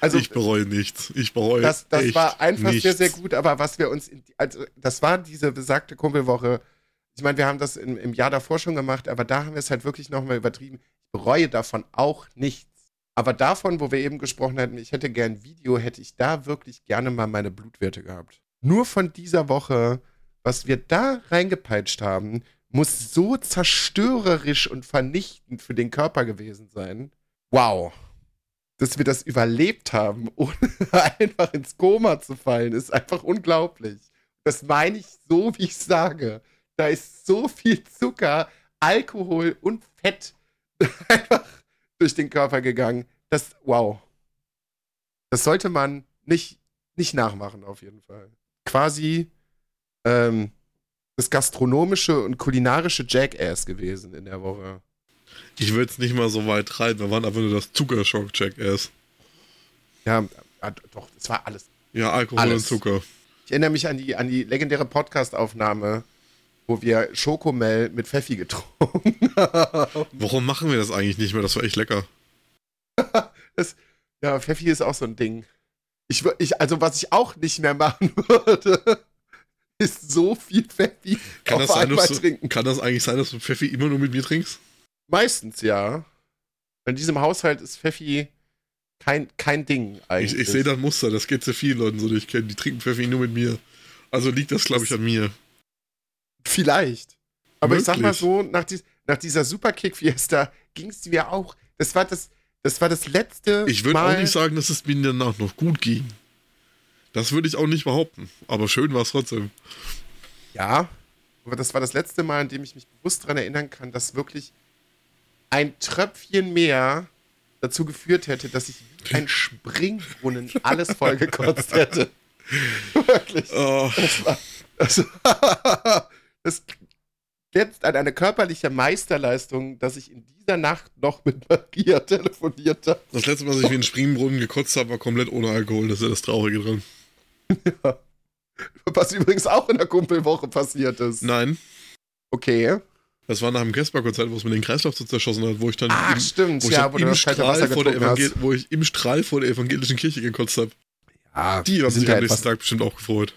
Also, ich bereue nichts. Ich bereue Das, das war einfach nichts. sehr, sehr gut, aber was wir uns. In, also, das war diese besagte Kumpelwoche. Ich meine, wir haben das im, im Jahr davor schon gemacht, aber da haben wir es halt wirklich nochmal übertrieben. Ich bereue davon auch nichts. Aber davon, wo wir eben gesprochen hatten, ich hätte gern ein Video, hätte ich da wirklich gerne mal meine Blutwerte gehabt. Nur von dieser Woche was wir da reingepeitscht haben, muss so zerstörerisch und vernichtend für den Körper gewesen sein. Wow. Dass wir das überlebt haben, ohne einfach ins Koma zu fallen, ist einfach unglaublich. Das meine ich so, wie ich sage. Da ist so viel Zucker, Alkohol und Fett einfach durch den Körper gegangen. Das, wow. Das sollte man nicht, nicht nachmachen, auf jeden Fall. Quasi ähm, das gastronomische und kulinarische Jackass gewesen in der Woche. Ich will es nicht mal so weit treiben, wir waren einfach nur das Zuckerschock-Jackass. Ja, doch, das war alles. Ja, Alkohol alles. und Zucker. Ich erinnere mich an die, an die legendäre Podcast-Aufnahme, wo wir Schokomel mit Pfeffi getrunken haben. Warum machen wir das eigentlich nicht mehr? Das war echt lecker. das, ja, Pfeffi ist auch so ein Ding. Ich, ich, also, was ich auch nicht mehr machen würde, ist so viel Pfeffi kann auf das einmal sein, trinken. kann das eigentlich sein, dass du Pfeffi immer nur mit mir trinkst? Meistens, ja. In diesem Haushalt ist Pfeffi kein, kein Ding eigentlich. Ich, ich sehe das Muster, das geht sehr vielen Leuten so, die ich kenne. Die trinken Pfeffi nur mit mir. Also liegt das, glaube ich, an mir. Vielleicht. Aber Möglich. ich sag mal so, nach, dies, nach dieser Superkick-Fiesta ging es mir auch. Das war das, das war das letzte. Ich würde auch nicht sagen, dass es mir danach noch gut ging. Das würde ich auch nicht behaupten. Aber schön war es trotzdem. Ja, aber das war das letzte Mal, an dem ich mich bewusst daran erinnern kann, dass wirklich ein Tröpfchen mehr dazu geführt hätte, dass ich wie ein Springbrunnen alles vollgekotzt hätte. wirklich. Oh. Das war. Das, das jetzt an eine körperliche Meisterleistung, dass ich in dieser Nacht noch mit Maria telefoniert habe. Das letzte Mal, dass ich wie ein Springbrunnen gekotzt habe, war komplett ohne Alkohol. Das ist ja das Traurige dran. Ja. Was übrigens auch in der Kumpelwoche passiert ist. Nein. Okay. Das war nach dem Casper-Konzert, wo es mir den Kreislauf so zerschossen hat, wo ich dann. Ach, im, stimmt, wo ja, wo im Strahl vor der Evangel wo ich im Strahl vor der evangelischen Kirche gekotzt habe. Ja, die haben sich am nächsten Tag bestimmt auch gefreut.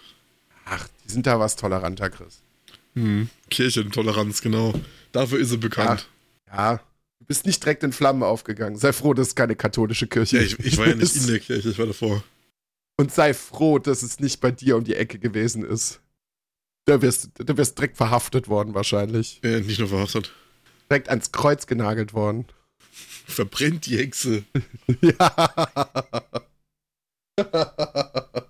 Ach, die sind da was toleranter, Chris. Hm, Kirchentoleranz, genau. Dafür ist sie bekannt. Ja, ja, du bist nicht direkt in Flammen aufgegangen. Sei froh, dass es keine katholische Kirche ist. Ja, ich, ich war ja nicht in der Kirche, ich war davor. Und sei froh, dass es nicht bei dir um die Ecke gewesen ist. Da wirst, da wirst direkt verhaftet worden, wahrscheinlich. Ja, nicht nur verhaftet. Direkt ans Kreuz genagelt worden. Verbrennt die Hexe. ja.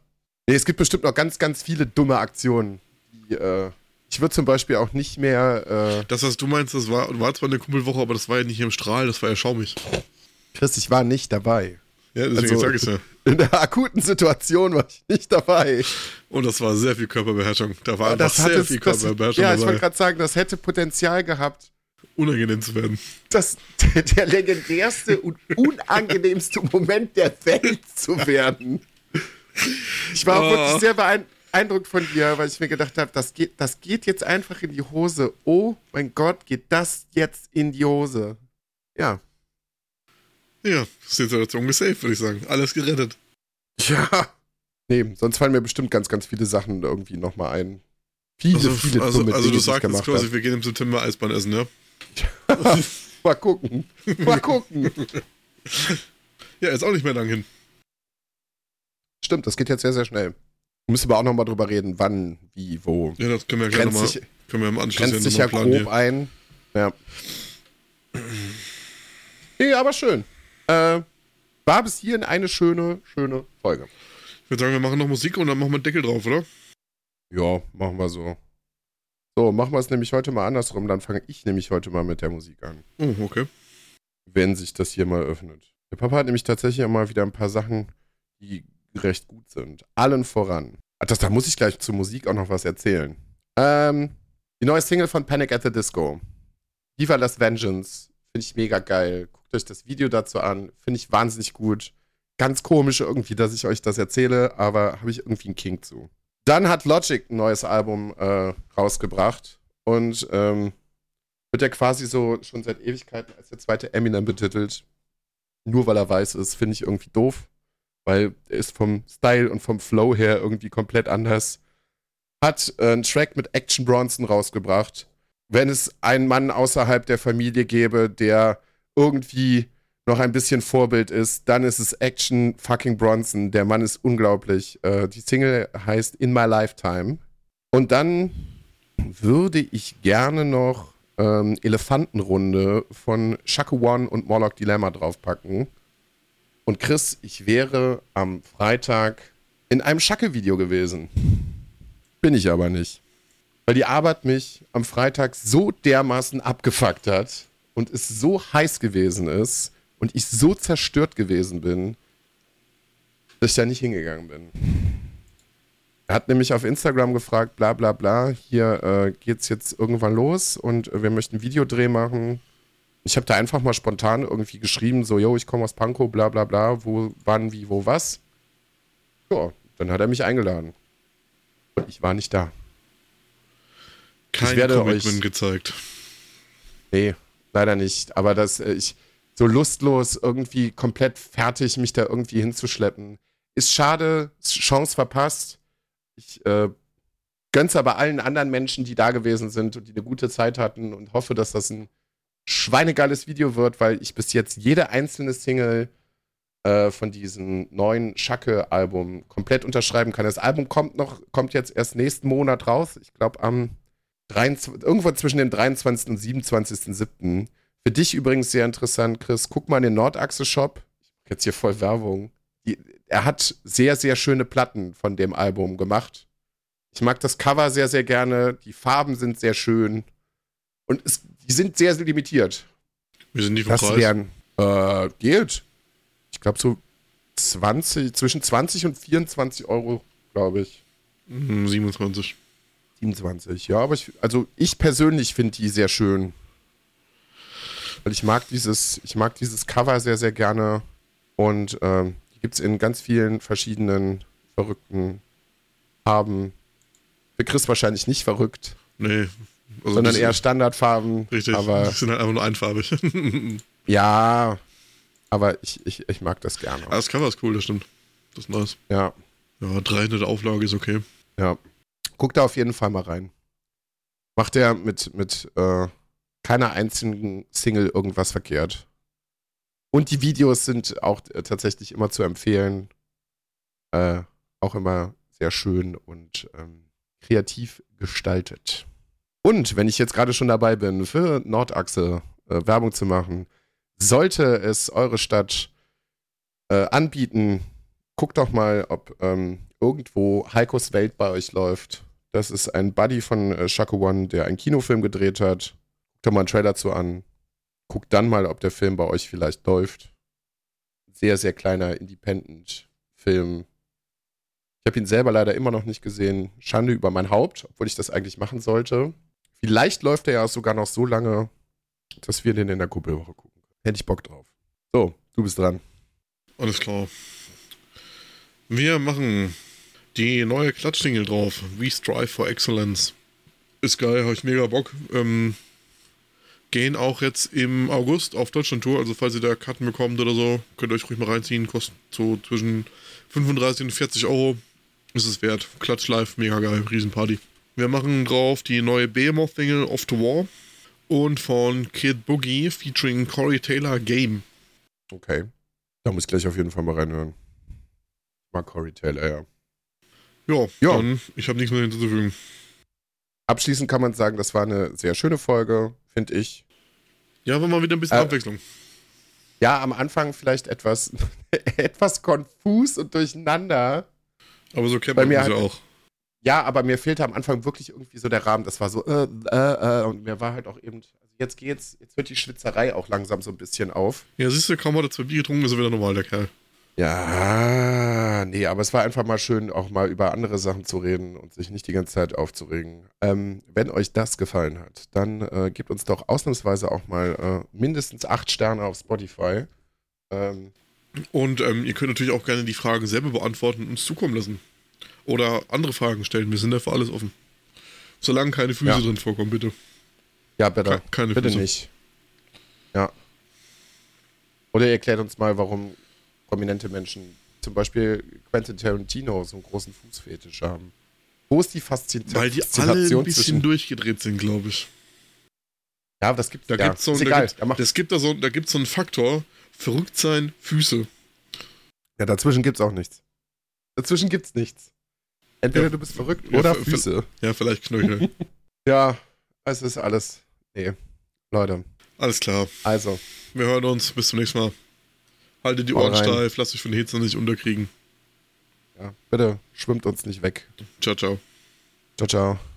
nee, es gibt bestimmt noch ganz, ganz viele dumme Aktionen, die, äh, ich würde zum Beispiel auch nicht mehr. Äh das, was du meinst, das war, war zwar eine Kumpelwoche, aber das war ja nicht im Strahl, das war ja schaumig. Chris, ich war nicht dabei. Ja, deswegen also, sag ich's ja. In der akuten Situation war ich nicht dabei. Und das war sehr viel Körperbeherrschung. Da war ja, einfach sehr es, viel Körperbeherrschung. Das, ja, ich wollte gerade sagen, das hätte Potenzial gehabt. Unangenehm zu werden. Das, der legendärste und unangenehmste Moment der Welt zu werden. Ich war oh. wirklich sehr beeindruckt von dir, weil ich mir gedacht habe, das geht, das geht jetzt einfach in die Hose. Oh mein Gott, geht das jetzt in die Hose? Ja. Ja, Situation gesaved, würde ich sagen. Alles gerettet. Ja. Nee, sonst fallen mir bestimmt ganz, ganz viele Sachen irgendwie nochmal ein. Viele, also, viele Also, also Dinge, du sagst jetzt quasi, wir gehen im September Eisbahn essen, ja? Mal gucken. Mal gucken. ja, ist auch nicht mehr lang hin. Stimmt, das geht jetzt sehr, sehr schnell. Müssen wir auch nochmal drüber reden, wann, wie, wo. Ja, das können wir gerne mal. Können wir im Anschluss grenzt sich ja grob hier. ein. Ja. Nee, aber schön. Äh, war bis hierhin eine schöne, schöne Folge. Ich würde sagen, wir machen noch Musik und dann machen wir einen Deckel drauf, oder? Ja, machen wir so. So, machen wir es nämlich heute mal andersrum. Dann fange ich nämlich heute mal mit der Musik an. Oh, okay. Wenn sich das hier mal öffnet. Der Papa hat nämlich tatsächlich mal wieder ein paar Sachen, die recht gut sind. Allen voran. Das, da muss ich gleich zur Musik auch noch was erzählen. Ähm, die neue Single von Panic at the Disco. Viva Las Vengeance. Finde ich mega geil euch das Video dazu an. Finde ich wahnsinnig gut. Ganz komisch irgendwie, dass ich euch das erzähle, aber habe ich irgendwie einen King zu. Dann hat Logic ein neues Album äh, rausgebracht und ähm, wird ja quasi so schon seit Ewigkeiten als der zweite Eminem betitelt. Nur weil er weiß ist, finde ich irgendwie doof, weil er ist vom Style und vom Flow her irgendwie komplett anders. Hat äh, einen Track mit Action Bronson rausgebracht. Wenn es einen Mann außerhalb der Familie gäbe, der irgendwie noch ein bisschen Vorbild ist, dann ist es Action fucking Bronson. Der Mann ist unglaublich. Äh, die Single heißt In My Lifetime. Und dann würde ich gerne noch ähm, Elefantenrunde von Shaku One und Morlock Dilemma draufpacken. Und Chris, ich wäre am Freitag in einem Schacke-Video gewesen. Bin ich aber nicht. Weil die Arbeit mich am Freitag so dermaßen abgefuckt hat und es so heiß gewesen ist und ich so zerstört gewesen bin, dass ich da nicht hingegangen bin. Er hat nämlich auf Instagram gefragt, bla bla bla, hier äh, geht's jetzt irgendwann los und äh, wir möchten Videodreh machen. Ich habe da einfach mal spontan irgendwie geschrieben, so, yo, ich komme aus Pankow, bla bla bla, wo, wann, wie, wo, was. Ja, dann hat er mich eingeladen. Und ich war nicht da. Kein ich werde Commitment euch- gezeigt. Nee, leider nicht. Aber dass äh, ich so lustlos irgendwie komplett fertig mich da irgendwie hinzuschleppen. Ist schade, Chance verpasst. Ich äh, gönn's aber allen anderen Menschen, die da gewesen sind und die eine gute Zeit hatten und hoffe, dass das ein schweinegeiles Video wird, weil ich bis jetzt jede einzelne Single äh, von diesem neuen Schacke-Album komplett unterschreiben kann. Das Album kommt noch, kommt jetzt erst nächsten Monat raus. Ich glaube am 23, irgendwo zwischen dem 23. und 27.07. Für dich übrigens sehr interessant, Chris. Guck mal in den Nordachse-Shop. Jetzt hier voll Werbung. Die, er hat sehr, sehr schöne Platten von dem Album gemacht. Ich mag das Cover sehr, sehr gerne. Die Farben sind sehr schön. Und es, die sind sehr, sehr limitiert. Wir sind nicht vom Das Preis. wären, äh, geht. Ich glaube so 20, zwischen 20 und 24 Euro, glaube ich. Hm, 27. 27, ja, aber ich, also ich persönlich finde die sehr schön. Weil ich mag dieses, ich mag dieses Cover sehr, sehr gerne. Und ähm, die gibt es in ganz vielen verschiedenen verrückten Farben. Für Chris wahrscheinlich nicht verrückt, Nee. Also sondern eher Standardfarben. Richtig. Aber die sind halt einfach nur einfarbig. ja, aber ich, ich, ich mag das gerne. Ah, das Cover ist cool, das stimmt. Das ist nice. Ja, Ja, 300 Auflage ist okay. ja. Guck da auf jeden Fall mal rein. Macht er mit, mit äh, keiner einzigen Single irgendwas verkehrt. Und die Videos sind auch äh, tatsächlich immer zu empfehlen. Äh, auch immer sehr schön und ähm, kreativ gestaltet. Und wenn ich jetzt gerade schon dabei bin, für Nordachse äh, Werbung zu machen, sollte es eure Stadt äh, anbieten, guckt doch mal, ob ähm, irgendwo Heikos Welt bei euch läuft. Das ist ein Buddy von äh, Shaku One, der einen Kinofilm gedreht hat. Guckt doch mal einen Trailer zu an. Guckt dann mal, ob der Film bei euch vielleicht läuft. Sehr, sehr kleiner Independent-Film. Ich habe ihn selber leider immer noch nicht gesehen. Schande über mein Haupt, obwohl ich das eigentlich machen sollte. Vielleicht läuft er ja sogar noch so lange, dass wir den in der Kuppelwoche gucken. Hätte ich Bock drauf. So, du bist dran. Alles klar. Wir machen die neue Klatschsingle drauf. We Strive for Excellence. Ist geil, habe ich mega Bock. Ähm, gehen auch jetzt im August auf Deutschland-Tour. Also falls ihr da Karten bekommt oder so, könnt ihr euch ruhig mal reinziehen. Kostet so zwischen 35 und 40 Euro. Ist es wert. Klatsch live, mega geil. Riesenparty. Wir machen drauf die neue Behemoth-Single Off to War. Und von Kid Boogie featuring Corey Taylor Game. Okay. Da muss ich gleich auf jeden Fall mal reinhören. Mag Corey Taylor, ja. Ja, Ja. dann, ich habe nichts mehr hinzuzufügen. Abschließend kann man sagen, das war eine sehr schöne Folge, finde ich. Ja, war mal wieder ein bisschen Äh, Abwechslung. Ja, am Anfang vielleicht etwas, etwas konfus und durcheinander. Aber so kennt man mir uns ja auch. Ja, aber mir fehlte am Anfang wirklich irgendwie so der Rahmen. Das war so, äh, äh, äh, und mir war halt auch eben, also jetzt geht's, jetzt hört die Schwitzerei auch langsam so ein bisschen auf. Ja, siehst du, kaum hat er zwei Bier getrunken, ist er wieder normal, der Kerl. Ja, nee, aber es war einfach mal schön, auch mal über andere Sachen zu reden und sich nicht die ganze Zeit aufzuregen. Ähm, wenn euch das gefallen hat, dann äh, gebt uns doch ausnahmsweise auch mal äh, mindestens acht Sterne auf Spotify. Ähm, Und ähm, ihr könnt natürlich auch gerne die Fragen selber beantworten und uns zukommen lassen. Oder andere Fragen stellen. Wir sind da für alles offen. Solange keine Füße Ja. drin vorkommen, bitte. ja, bitte. Ke- keine bitte Füße. nicht. Ja. Oder ihr erklärt uns mal, warum prominente Menschen, zum Beispiel Quentin Tarantino, so einen großen Fußfetisch haben. Wo ist die Faszination? Weil die alle ein bisschen durchgedreht sind, glaube ich. Ja, das gibt's Da ja. gibt's so, ist da egal. gibt's, Ja, mach- das gibt da so, da gibt's so einen Faktor, verrückt sein, Füße. Ja, dazwischen gibt's auch nichts. Dazwischen gibt's nichts. Entweder Ja. du bist verrückt Ja, oder Füße. Ja, vielleicht Knöchel. Ja, es ist alles. Nee, Leute. Alles klar. Also. Wir hören uns. Bis zum nächsten Mal. Haltet die Ohren steif. Lasst euch von der Hitze nicht unterkriegen. Ja, bitte schwimmt uns nicht weg. Ciao, ciao. Ciao, ciao.